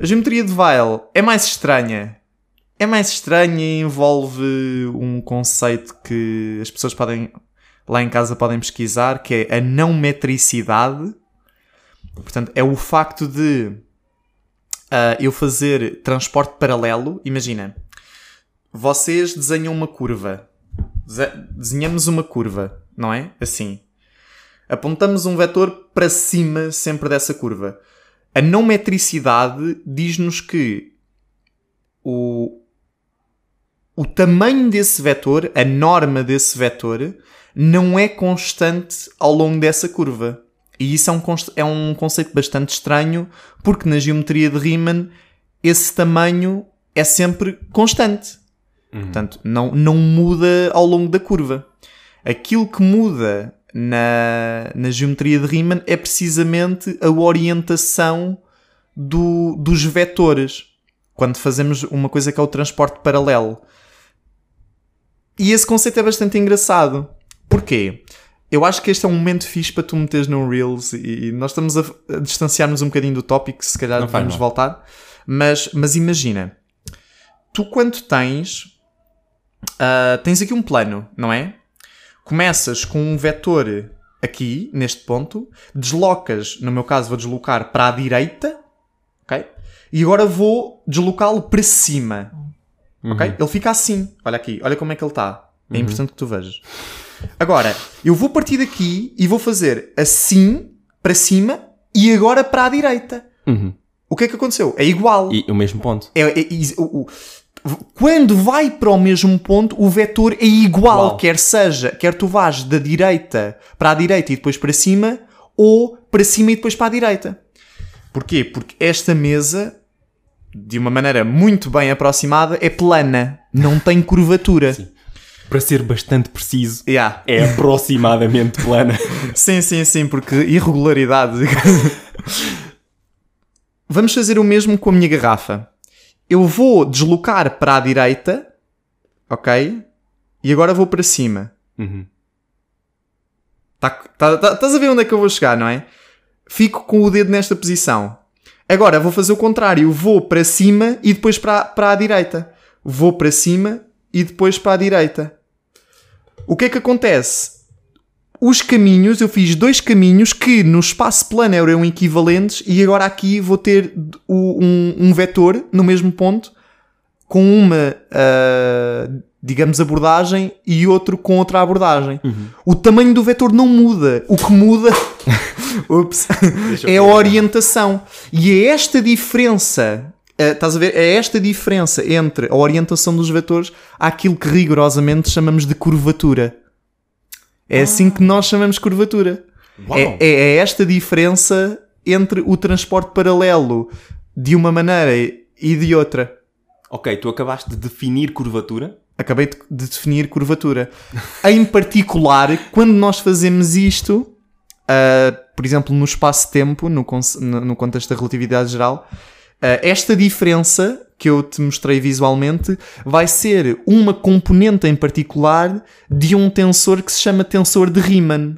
A geometria de Weil é mais estranha. É mais estranha e envolve um conceito que as pessoas podem, lá em casa podem pesquisar, que é a não metricidade. Portanto, é o facto de ah, eu fazer transporte paralelo. Imagina, vocês desenham uma curva. Dese- Desenhamos uma curva, não é? Assim. Apontamos um vetor para cima sempre dessa curva. A não metricidade diz-nos que o, o tamanho desse vetor, a norma desse vetor, não é constante ao longo dessa curva. E isso é um, é um conceito bastante estranho, porque na geometria de Riemann esse tamanho é sempre constante. Portanto, não, não muda ao longo da curva. Aquilo que muda na, na geometria de Riemann é precisamente a orientação do- dos vetores. Quando fazemos uma coisa que é o transporte paralelo. E esse conceito é bastante engraçado. Porquê? Eu acho que este é um momento fixe para tu meteres no Reels e nós estamos a, a distanciar-nos um bocadinho do tópico, se calhar Não vamos voltar. Mas, mas imagina, tu quando tens, ah, tens aqui um plano, não é? Começas com um vetor aqui, neste ponto, deslocas, no meu caso vou deslocar para a direita, ok? E agora vou deslocá-lo para cima, ok? Ele fica assim, olha aqui, olha como é que ele está. É importante que tu vejas. Agora, eu vou partir daqui e vou fazer assim, para cima, e agora para a direita. Uhum. O que é que aconteceu? É igual. E o mesmo ponto. É- é- is- o- o- quando vai para o mesmo ponto, o vetor é igual, Igual. quer seja, quer tu vás da direita para a direita e depois para cima, ou para cima e depois para a direita. Porquê? Porque esta mesa, de uma maneira muito bem aproximada, é plana, não tem curvatura. Para ser bastante preciso, Yeah. é aproximadamente plana. Sim, sim, sim, porque irregularidade. Vamos fazer o mesmo com a minha garrafa. Eu vou deslocar para a direita, ok? E agora vou para cima. Uhum. Tá, tá, tá- estás a ver onde é que eu vou chegar, não é? Fico com o dedo nesta posição. Agora vou fazer o contrário. Vou para cima e depois para, para a direita. Vou para cima e depois para a direita. O que é que acontece? Os caminhos, eu fiz dois caminhos que no espaço plano eram equivalentes e agora aqui vou ter um, um vetor no mesmo ponto com uma, ah, digamos, abordagem e outro com outra abordagem. O tamanho do vetor não muda. O que muda ups, é a orientação. E é esta diferença. ah, estás a ver? É esta diferença entre a orientação dos vetores àquilo que rigorosamente chamamos de curvatura. É assim que nós chamamos curvatura. É, é- é esta diferença entre o transporte paralelo de uma maneira e de outra. Ok, tu acabaste de definir curvatura. Acabei de de definir curvatura. em particular, quando nós fazemos isto, ah, por exemplo, no espaço-tempo, no, no contexto da relatividade geral, ah, esta diferença que eu te mostrei visualmente vai ser uma componente em particular de um tensor que se chama tensor de Riemann.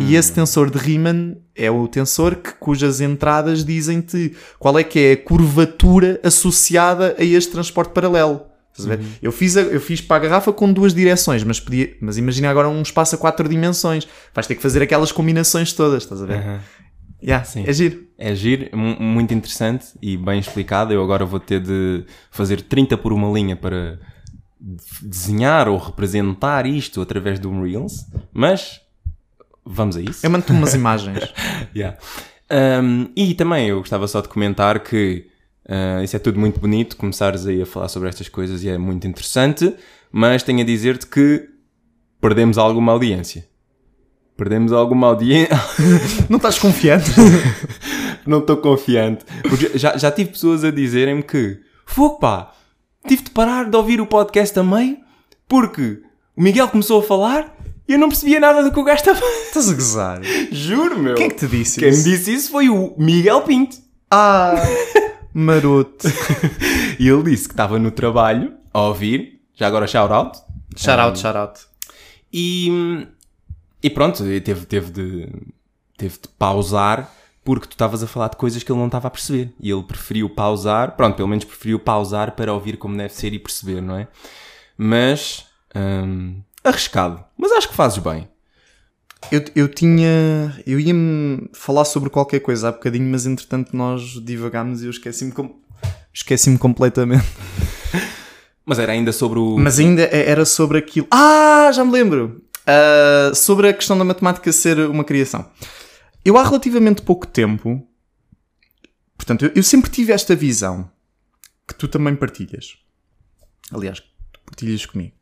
E esse tensor de Riemann é o tensor que, cujas entradas dizem-te qual é que é a curvatura associada a este transporte paralelo. Ver? Eu, fiz a- eu fiz para a garrafa com duas direções, mas, podia, mas imagina agora um espaço a quatro dimensões. Vais ter que fazer aquelas combinações todas, estás a ver? Aham. Yeah, Sim. É giro. É giro, mu- muito interessante e bem explicado. Eu agora vou ter de fazer 30 por uma linha para de- desenhar ou representar isto através de um Reels, mas vamos a isso. Eu mando-te umas imagens. Yeah. Um, e também eu gostava só de comentar que uh, isso é tudo muito bonito, começares aí a falar sobre estas coisas e é muito interessante, mas tenho a dizer-te que perdemos alguma audiência. Perdemos alguma audiência. Não estás confiante? Não estou confiante. Porque já, já tive pessoas a dizerem-me que fogo pá, tive de parar de ouvir o podcast meio porque o Miguel começou a falar e eu não percebia nada do que o gajo estava. estás a gozar. Juro, meu. Quem é que te disse Quem me isso? disse isso foi o Miguel Pinto. Ah, maroto. E ele disse que estava no trabalho a ouvir, já agora shout out, Shout out, shout out. e, e pronto, teve, teve, de, teve de pausar porque tu estavas a falar de coisas que ele não estava a perceber. E ele preferiu pausar, pronto, pelo menos preferiu pausar para ouvir como deve ser e perceber, não é? Mas, hum, arriscado. Mas acho que fazes bem. Eu, eu tinha. Eu ia-me falar sobre qualquer coisa há bocadinho, mas entretanto nós divagámos e eu esqueci-me com- esqueci-me completamente. Mas era ainda sobre o. Mas ainda era sobre aquilo. Ah, já me lembro! Ah, sobre a questão da matemática ser uma criação. Eu há relativamente pouco tempo. Portanto, eu, eu sempre tive esta visão que tu também partilhas. Aliás, tu partilhas comigo.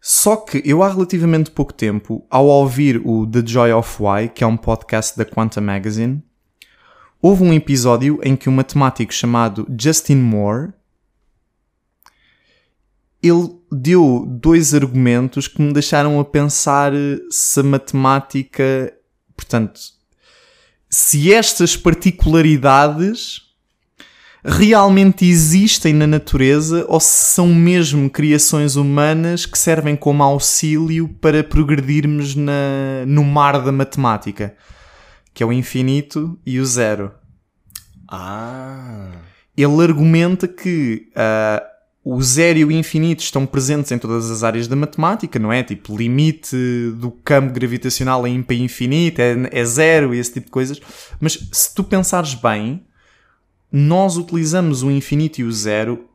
Só que eu há relativamente pouco tempo, ao ouvir o The Joy of Why, que é um podcast da Quanta Magazine, houve um episódio em que um matemático chamado Justin Moore ele deu dois argumentos que me deixaram a pensar se a matemática, portanto, se estas particularidades realmente existem na natureza ou se são mesmo criações humanas que servem como auxílio para progredirmos na, no mar da matemática, que é o infinito e o zero. Ah. Ele argumenta que uh, o zero e o infinito estão presentes em todas as áreas da matemática, não é? Tipo, limite do campo gravitacional é ímpar infinito, é, é zero e esse tipo de coisas. Mas se tu pensares bem, nós utilizamos o infinito e o zero,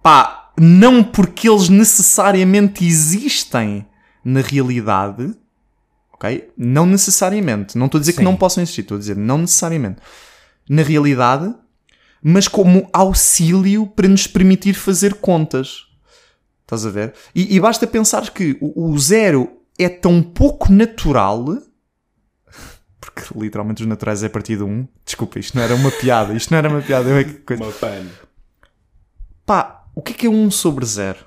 pá, não porque eles necessariamente existem na realidade, ok? Não necessariamente. Não estou a dizer Sim. que não possam existir, estou a dizer não necessariamente. Na realidade, mas como auxílio para nos permitir fazer contas. Estás a ver? E, e basta pensar que o, o zero é tão pouco natural. Porque literalmente os naturais é a partir de um. Desculpa, isto não era uma piada. Isto não era uma piada. Eu é que coisa. Uma pano. Pá, o que é que é um sobre zero?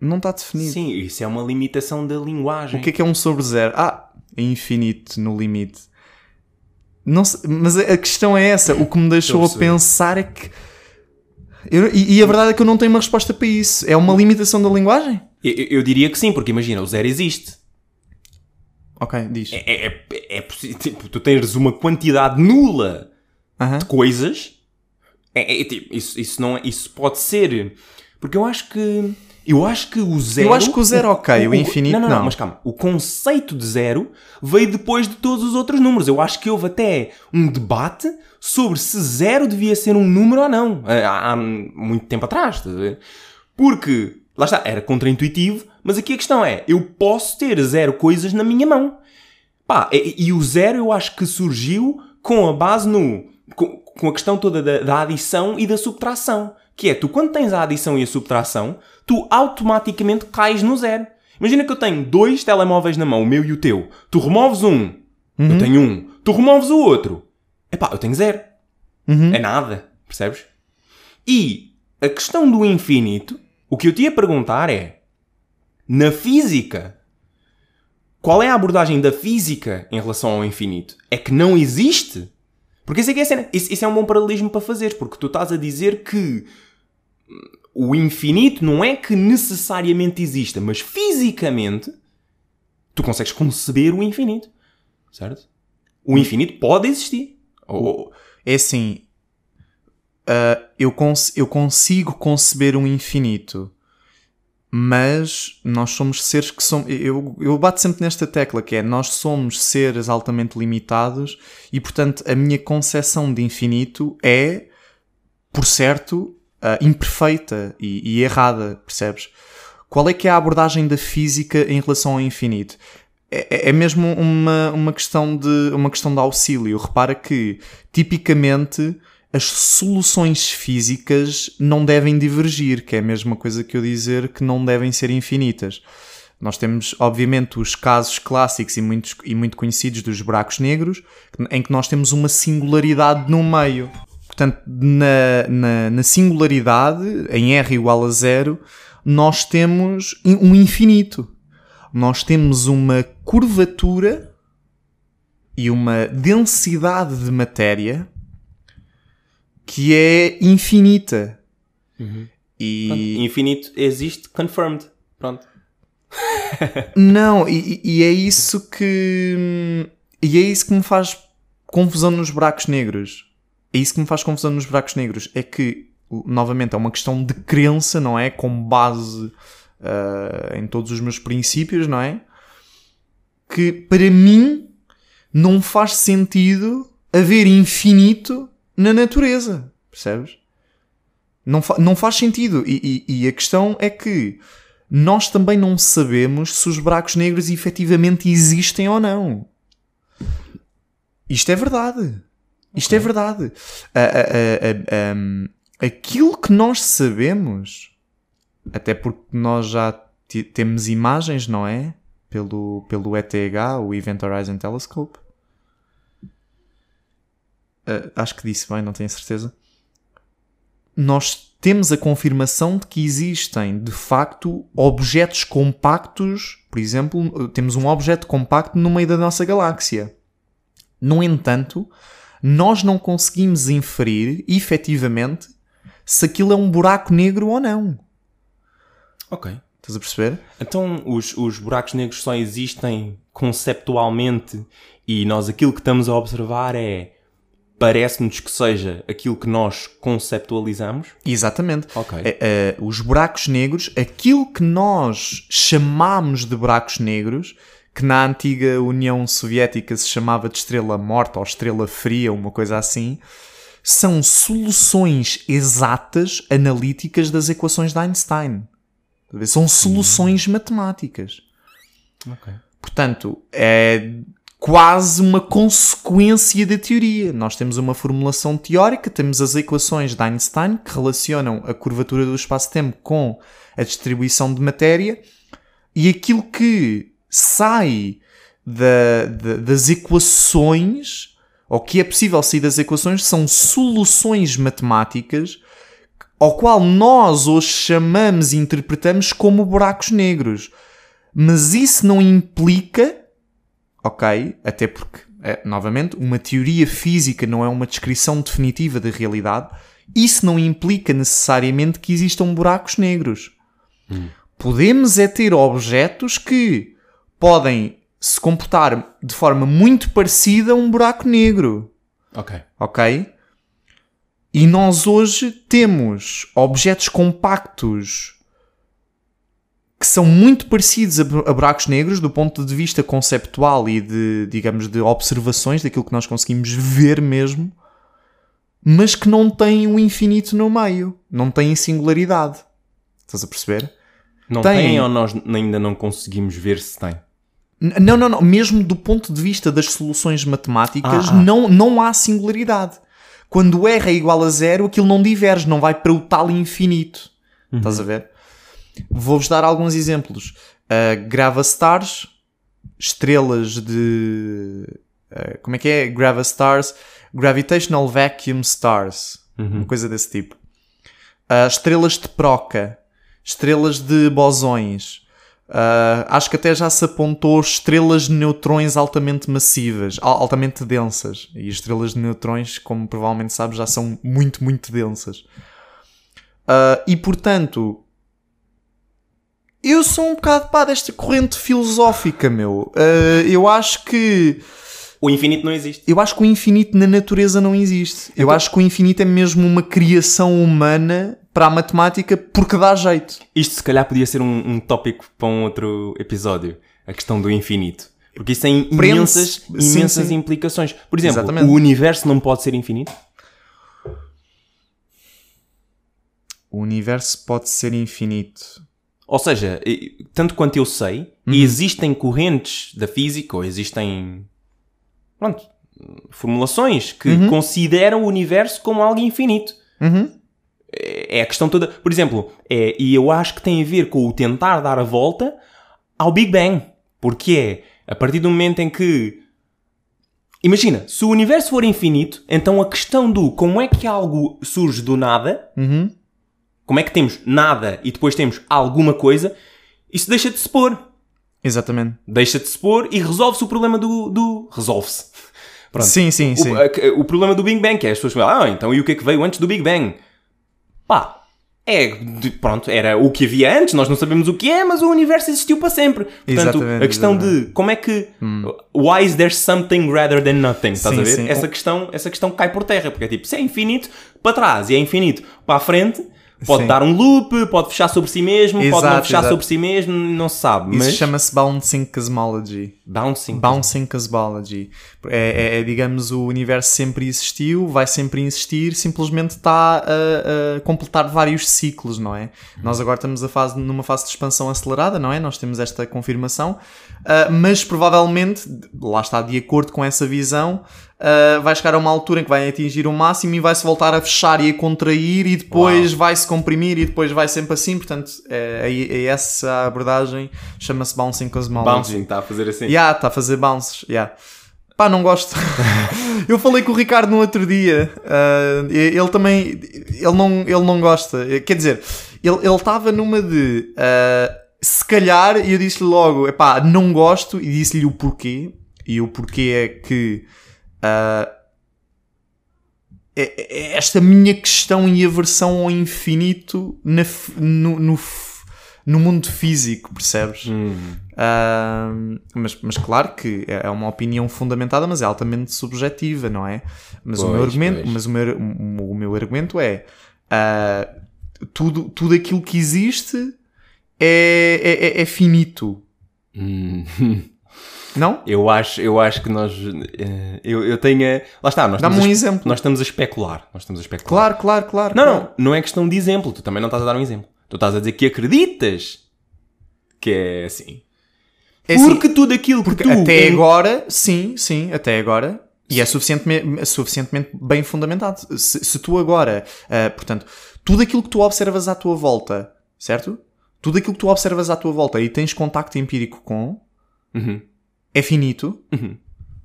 Não está definido. Sim, isso é uma limitação da linguagem. O que é que é um sobre zero? Ah, é infinito no limite. Não sei- mas a questão é essa. O que me deixou a pensar é que. eu- e, e a verdade é que eu não tenho uma resposta para isso. É uma limitação da linguagem? Eu, eu- diria que sim, porque imagina, o zero existe. Ok, diz. É, é, é, é tipo, tu tens uma quantidade nula Aham. de coisas. É, é, tipo, isso, isso, não é, isso pode ser. Porque eu acho que. Eu acho que o zero. Eu acho que o zero, ok, o infinito, não, não, não. não. Mas calma, o conceito de zero veio depois de todos os outros números. Eu acho que houve até um debate sobre se zero devia ser um número ou não. Há, há muito tempo atrás, estás a ver? Porque, lá está, era contraintuitivo, mas aqui a questão é: eu posso ter zero coisas na minha mão. Pá, e, e o zero eu acho que surgiu com a base no. com, com a questão toda da, da adição e da subtração. Que é, tu quando tens a adição e a subtração, tu automaticamente cais no zero. Imagina que eu tenho dois telemóveis na mão, o meu e o teu. Tu removes um, eu tenho um. Tu removes o outro. Epá, eu tenho zero. É nada, percebes? E a questão do infinito, o que eu te ia perguntar é: na física, qual é a abordagem da física em relação ao infinito? É que não existe? Porque isso, é que é a cena. Isso, isso é um bom paralelismo para fazer, porque tu estás a dizer que o infinito não é que necessariamente exista, mas fisicamente tu consegues conceber o infinito, certo? O infinito pode existir. Ou, É assim. ah, eu, cons- eu consigo conceber um infinito. Mas nós somos seres que somos. Eu, eu bato sempre nesta tecla que é nós somos seres altamente limitados e, portanto, a minha concepção de infinito é, por certo, ah, imperfeita e, e errada, percebes? Qual é que é a abordagem da física em relação ao infinito? É, é- é mesmo uma, uma, questão de, uma questão de auxílio. Repara que, tipicamente, as soluções físicas não devem divergir, que é a mesma coisa que eu dizer que não devem ser infinitas. Nós temos, obviamente, os casos clássicos e, muitos, e muito conhecidos dos buracos negros, em que nós temos uma singularidade no meio. Portanto, na, na, na singularidade, em R igual a zero, nós temos um infinito. Nós temos uma curvatura e uma densidade de matéria que é infinita. E Infinito existe, confirmed. Pronto. não, e, e é isso que e é isso que me faz confusão nos buracos negros. É isso que me faz confusão nos buracos negros. É que, novamente, é uma questão de crença, não é? Com base ah, em todos os meus princípios, não é? Que para mim não faz sentido haver infinito na natureza. Percebes? Não, fa- não faz sentido. E, e- e a questão é que nós também não sabemos se os buracos negros efetivamente existem ou não. Isto é verdade. Isto é verdade. A- a- a- um, aquilo que nós sabemos, até porque nós já temos imagens, não é? Pelo, pelo ETH, o Event Horizon Telescope. Ah, acho que disse bem, não tenho certeza. Nós temos a confirmação de que existem, de facto, objetos compactos. Por exemplo, temos um objeto compacto no meio da nossa galáxia. No entanto, nós não conseguimos inferir, efetivamente, se aquilo é um buraco negro ou não. Ok. Estás a perceber? Então os, os buracos negros só existem conceptualmente e nós aquilo que estamos a observar é. Parece-nos que seja aquilo que nós conceptualizamos. Exatamente. Ok. É, é, os buracos negros, aquilo que nós chamamos de buracos negros, que na antiga União Soviética se chamava de estrela morta ou estrela fria, uma coisa assim, são soluções exatas, analíticas das equações de Einstein. São soluções matemáticas. Ok. Portanto, é quase uma consequência da teoria. Nós temos uma formulação teórica, temos as equações de Einstein que relacionam a curvatura do espaço-tempo com a distribuição de matéria e aquilo que sai da- da- das equações, ou que é possível sair das equações, são soluções matemáticas ao qual nós hoje chamamos e interpretamos como buracos negros. Mas isso não implica, ok? Até porque, é, novamente, uma teoria física não é uma descrição definitiva da realidade. Isso não implica necessariamente que existam buracos negros. Podemos é ter objetos que podem se comportar de forma muito parecida a um buraco negro Ok. ok? E nós hoje temos objetos compactos que são muito parecidos a, bu- a buracos negros do ponto de vista conceptual e de, digamos, de observações daquilo que nós conseguimos ver mesmo, mas que não têm um infinito no meio, não têm singularidade. Estás a perceber? Não Tem. tem ou nós ainda não conseguimos ver se tem? Não, não, não. Mesmo do ponto de vista das soluções matemáticas, Ah, ah. Não, não há singularidade. Quando o R é igual a zero, aquilo não diverge, não vai para o tal infinito. Estás a ver? Vou-vos dar alguns exemplos. Uh, Gravastars, estrelas de. uh, como é que é? Gravastars, Gravitational Vacuum Stars. Uma coisa desse tipo. Uh, estrelas de Proca, estrelas de bosões. Uh, acho que até já se apontou estrelas de neutrões altamente massivas, al- altamente densas. E estrelas de neutrões, como provavelmente sabes, já são muito, muito densas. Uh, e portanto, eu sou um bocado pá desta corrente filosófica, meu. Uh, eu acho que. O infinito não existe. Eu acho que o infinito na natureza não existe. Eu acho que o infinito é mesmo uma criação humana para a matemática porque dá jeito. Isto se calhar podia ser um, um tópico para um outro episódio. A questão do infinito. Porque isso tem Prende-se. imensas, Sim, imensas sim. implicações. Por exemplo, Exatamente. o universo não pode ser infinito? O universo pode ser infinito. Ou seja, tanto quanto eu sei, Uhum. existem correntes da física ou existem pronto, formulações que Uhum. consideram o universo como algo infinito. Uhum. É a questão toda. Por exemplo, é, e eu acho que tem a ver com o tentar dar a volta ao Big Bang. Porque é a partir do momento em que. Imagina, se o universo for infinito, então a questão do como é que algo surge do nada, Uhum. como é que temos nada e depois temos alguma coisa, isso deixa de se pôr. Exatamente. Deixa de se pôr e resolve-se o problema do. do... Resolve-se. Sim, sim, sim. O, o problema do Big Bang, que é as pessoas falam, ah, então e o que é que veio antes do Big Bang? Pá, é, de- pronto, era o que havia antes, nós não sabemos o que é, mas o universo existiu para sempre. Portanto, Exatamente, a questão exatamente. de como é que. Why is there something rather than nothing? Estás Sim, a ver? sim. Essa, questão, essa questão cai por terra, porque é tipo, se é infinito para trás e é infinito para a frente. Pode Sim. dar um loop, pode fechar sobre si mesmo, pode não Exato, fechar exato. sobre si mesmo, não se sabe. Isso mas chama-se Bouncing Cosmology. bouncing. Bouncing Cosmology. É, é- é, digamos, o universo sempre existiu, vai sempre existir, simplesmente está a, a completar vários ciclos, não é? Nós agora estamos a fase, numa fase de expansão acelerada, não é? Nós temos esta confirmação, ah, mas provavelmente, lá está, de acordo com essa visão, uh, vai chegar a uma altura em que vai atingir o máximo e vai-se voltar a fechar e a contrair e depois vai-se comprimir e depois vai sempre assim. Portanto, é, é- é essa a abordagem. Chama-se Bouncing Cosmology. Bouncing, está a fazer assim. Yeah, está a fazer bounces. Yeah. Pá, não gosto. eu falei com o Ricardo no outro dia. ah, ele também. Ele não, ele não gosta. Quer dizer, ele estava numa de. ah, se calhar, e eu disse-lhe logo: epá, não gosto. E disse-lhe o porquê. E o porquê é que. Ah, é- é esta minha questão e aversão ao infinito na no, no, no mundo físico, percebes? Hum. Ah, mas, mas claro que é uma opinião fundamentada, mas é altamente subjetiva, não é? Mas o meu Pois, argumento, pois. mas o meu, o meu argumento é ah, tudo, tudo aquilo que existe é, é, é- é finito, Hum. não? Eu acho, eu acho que nós. eh, eu, eu tenho. a- Lá está, nós Dá-me estamos, um a, exemplo. nós estamos a especular. Nós estamos a especular. Claro, claro, claro. Não, claro. não, não é questão de exemplo. Tu também não estás a dar um exemplo. Tu estás a dizer que acreditas que é assim. É assim, Porque tudo aquilo que porque tu. até agora, sim, sim, até agora. E é suficientemente, suficientemente bem fundamentado. Se, se tu agora, ah, portanto, tudo aquilo que tu observas à tua volta, certo? Tudo aquilo que tu observas à tua volta e tens contacto empírico com, Uhum. É finito. Uhum.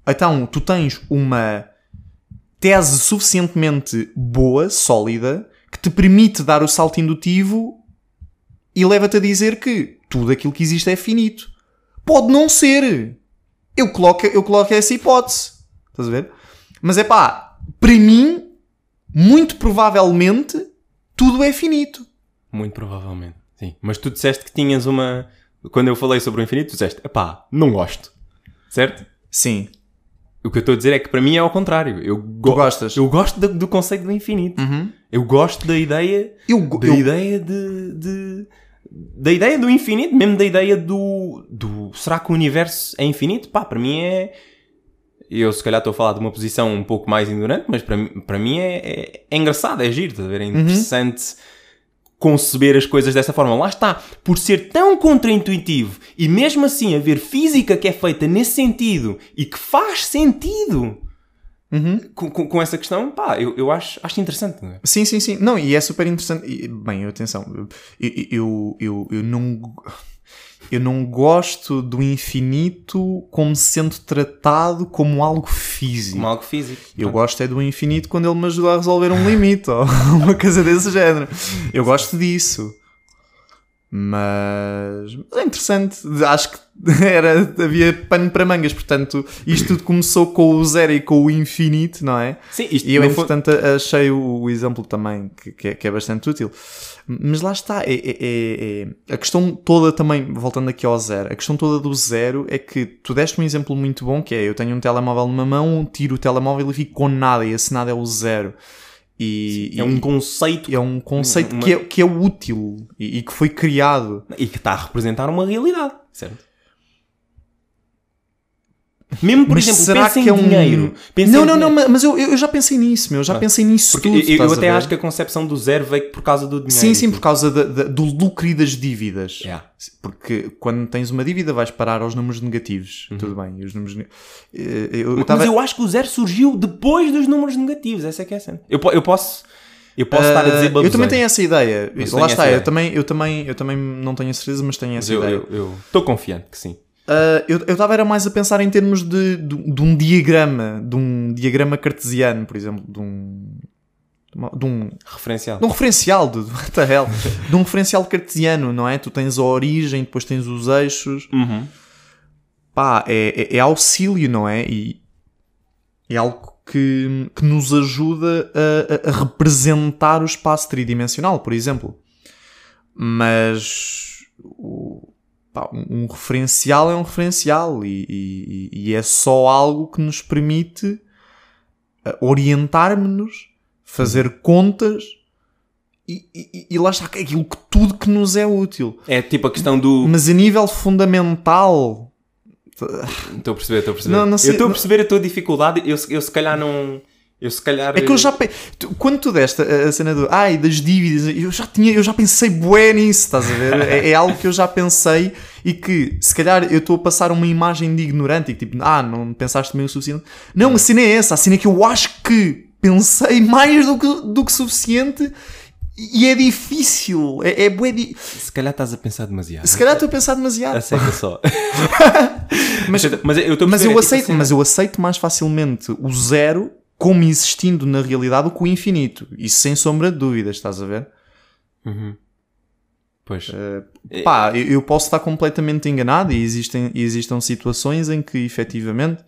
Então, tu tens uma tese suficientemente boa, sólida, que te permite dar o salto indutivo e leva-te a dizer que tudo aquilo que existe é finito. Pode não ser. Eu coloco, eu coloco essa hipótese. Estás a ver? Mas é pá, para mim, muito provavelmente, tudo é finito. Muito provavelmente. Sim. Mas tu disseste que tinhas uma. Quando eu falei sobre o infinito, tu disseste, epá, não gosto. Certo? Sim. O que eu estou a dizer é que para mim é ao contrário. Eu go- gostas? Eu gosto do, do conceito do infinito. Uhum. Eu gosto da ideia. Eu, Da eu- ideia de, de- Da ideia do infinito, mesmo da ideia do, do. Será que o universo é infinito? Pá, para mim é. Eu se calhar estou a falar de uma posição um pouco mais ignorante, mas para, mim- para mim é, é, é engraçado, é giro, estás a ver? É interessante conceber as coisas dessa forma. Lá está, por ser tão contraintuitivo e mesmo assim haver física que é feita nesse sentido e que faz sentido Uhum. com, com, com essa questão, pá, eu, eu acho, acho interessante. Não é? Sim, sim, sim. Não, e é super interessante. E, bem, atenção, eu, eu, eu, eu não. Eu não gosto do infinito como sendo tratado como algo físico. Como algo físico. Eu gosto é do infinito quando ele me ajuda a resolver um limite ou uma coisa desse género. Eu gosto disso. Mas é interessante. Acho que era, havia pano para mangas. Portanto, isto tudo começou com o zero e com o infinito, não é? Sim, isto E eu, fundo- entretanto, achei o, o exemplo também que, que é, que é bastante útil. Mas lá está, é, é- é- é- a questão toda também, voltando aqui ao zero, a questão toda do zero é que tu deste um exemplo muito bom que é, eu tenho um telemóvel numa mão, tiro o telemóvel e fico com nada, e esse nada é o zero. E, É e- um conceito é um conceito uma- que, é, que é útil e, e que foi criado. e que está a representar uma realidade, certo? Mesmo, por Mas exemplo, será que em é um... dinheiro. Não, não, não, mas eu, eu já pensei nisso, meu, eu já pensei nisso Porque tudo. eu, eu estás a até ver? acho que a concepção do zero veio por causa do dinheiro. Sim, sim, tudo. por causa da- da- do lucro e das dívidas. Yeah. Porque quando tens uma dívida vais parar aos números negativos. Tudo bem. E os números. ne- Eh, Eu, eu Mas tava- eu acho que o zero surgiu depois dos números negativos. Essa é que é a cena. Eu, po- eu posso, eu posso estar a dizer Eh, eu também baboseira, tenho essa ideia. Mas Lá tenho está, eu também, eu, também, eu também não tenho a certeza, mas tenho mas essa eu ideia. eu- eu estou confiante que sim. Uh, eu estava era mais a pensar em termos de, de, de um diagrama, de um diagrama cartesiano, por exemplo, de um. de uma- de um, Referencial. de um referencial, de, de um referencial cartesiano, não é? Tu tens a origem, depois tens os eixos, Uhum. pá, é, é, é auxílio, não é? E é algo que, que nos ajuda a, a- a representar o espaço tridimensional, por exemplo. Mas o- pá, um, um referencial é um referencial e, e- e é só algo que nos permite eh, orientar-nos, fazer contas e, e- e lá está aquilo que tudo que nos é útil. É tipo a questão do. Mas a nível fundamental, Estou a perceber, estou a perceber. Não, não sei- eu estou a perceber a tua dificuldade. Eu, eu se calhar não. Eu se calhar. É que eu já pe... quando tu deste a, cena do ai, das dívidas, eu já tinha, eu já pensei bué nisso, estás a ver? É, é algo que eu já pensei e que se calhar eu estou a passar uma imagem de ignorante e que tipo, ah, não pensaste bem o suficiente. Não, a cena é essa, a cena é que eu acho que pensei mais do que, do que suficiente e é difícil. É, é bué di- Se calhar estás a pensar demasiado. Se calhar estou a pensar demasiado. Aceita só. Mas, mas eu, mas eu é tipo aceito, assim, mas eu aceito mais facilmente o zero como existindo na realidade do que o infinito. Isso sem sombra de dúvidas, estás a ver? Pois. Eh, Pá, eu, eu posso estar completamente enganado e existem, existam situações em que efetivamente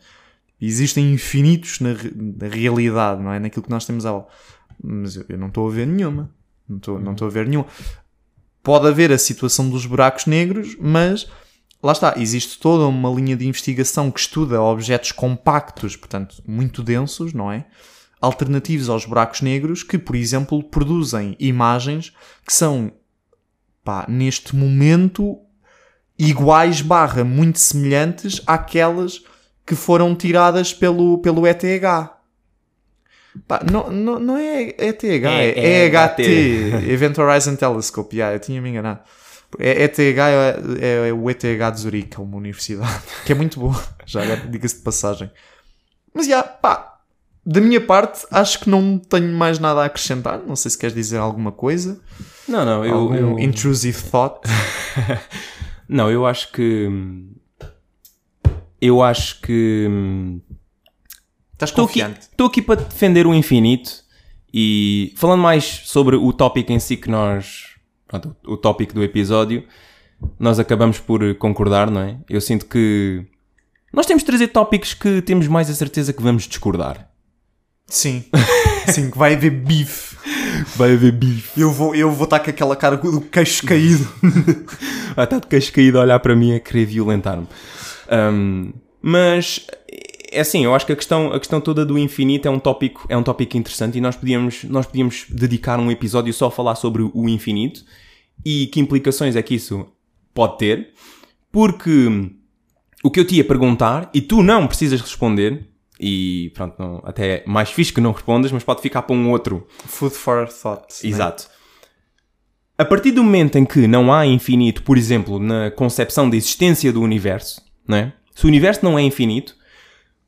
existem infinitos na, na realidade, não é? Naquilo que nós temos volta. Mas eu, eu não estou a ver nenhuma. Não estou, não estou a ver nenhuma. Pode haver a situação dos buracos negros, mas lá está, existe toda uma linha de investigação que estuda objetos compactos, portanto, muito densos, não é? Alternativos aos buracos negros que, por exemplo, produzem imagens que são pá, neste momento iguais barra muito semelhantes àquelas que foram tiradas pelo, pelo ETH. Pá, não, não, não é ETH, é, É EHT, EHT. Event Horizon Telescope, yeah, eu tinha-me enganado. É, ETH é, é, é o ETH de Zurique, é uma universidade, que é muito boa, já diga-se de passagem. Mas já, pá, da minha parte, acho que não tenho mais nada a acrescentar. Não sei se queres dizer alguma coisa. Não, não, eu, algum eu- intrusive thought. Não, eu acho que. Eu acho que. hum, Estás Estou aqui, confiante? estou aqui para defender o infinito e falando mais sobre o tópico em si que nós. Pronto, o tópico do episódio, nós acabamos por concordar, não é? Eu sinto que. Nós temos de trazer tópicos que temos mais a certeza que vamos discordar. Sim. Sim, que vai haver bife. Vai haver bife. Eu vou, eu vou estar com aquela cara do queixo caído. Ah, está de queixo caído a olhar para mim a querer violentar-me. Ahm, mas é assim, eu acho que a questão, a questão toda do infinito é um tópico, é um tópico interessante e nós podíamos, nós podíamos dedicar um episódio só a falar sobre o infinito e que implicações é que isso pode ter, porque o que eu te ia perguntar, e tu não precisas responder, e pronto, não- até é mais fixe que não respondas, mas pode ficar para um outro Food for thought. né? Exato. A partir do momento em que não há infinito, por exemplo, na concepção da existência do universo, não é? se o universo não é infinito,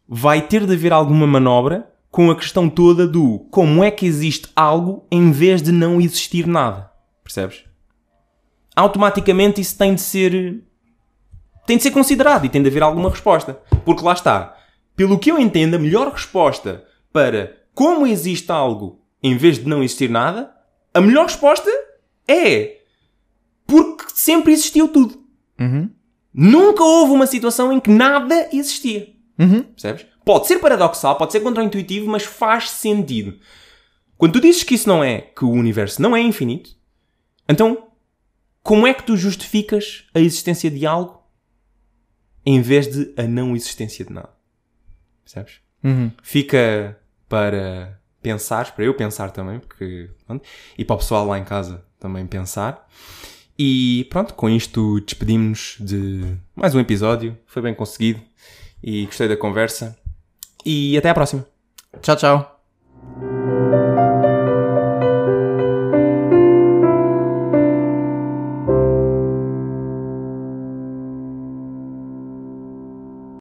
vai ter de haver alguma manobra com a questão toda do como é que existe algo em vez de não existir nada. Percebes? Automaticamente isso tem de ser. tem de ser considerado e tem de haver alguma resposta. Porque lá está. Pelo que eu entendo, a melhor resposta para como existe algo em vez de não existir nada, a melhor resposta é porque sempre existiu tudo. Uhum. Nunca houve uma situação em que nada existia. Uhum. Percebes? Pode ser paradoxal, pode ser contraintuitivo, mas faz sentido. Quando tu dizes que isso não é, que o universo não é infinito, então como é que tu justificas a existência de algo em vez de a não existência de nada? Percebes? Uhum. Fica para pensar, para eu pensar também, porque, pronto, e para o pessoal lá em casa também pensar. E pronto, com isto despedimos de mais um episódio. Foi bem conseguido e gostei da conversa. E até à próxima. Tchau, tchau.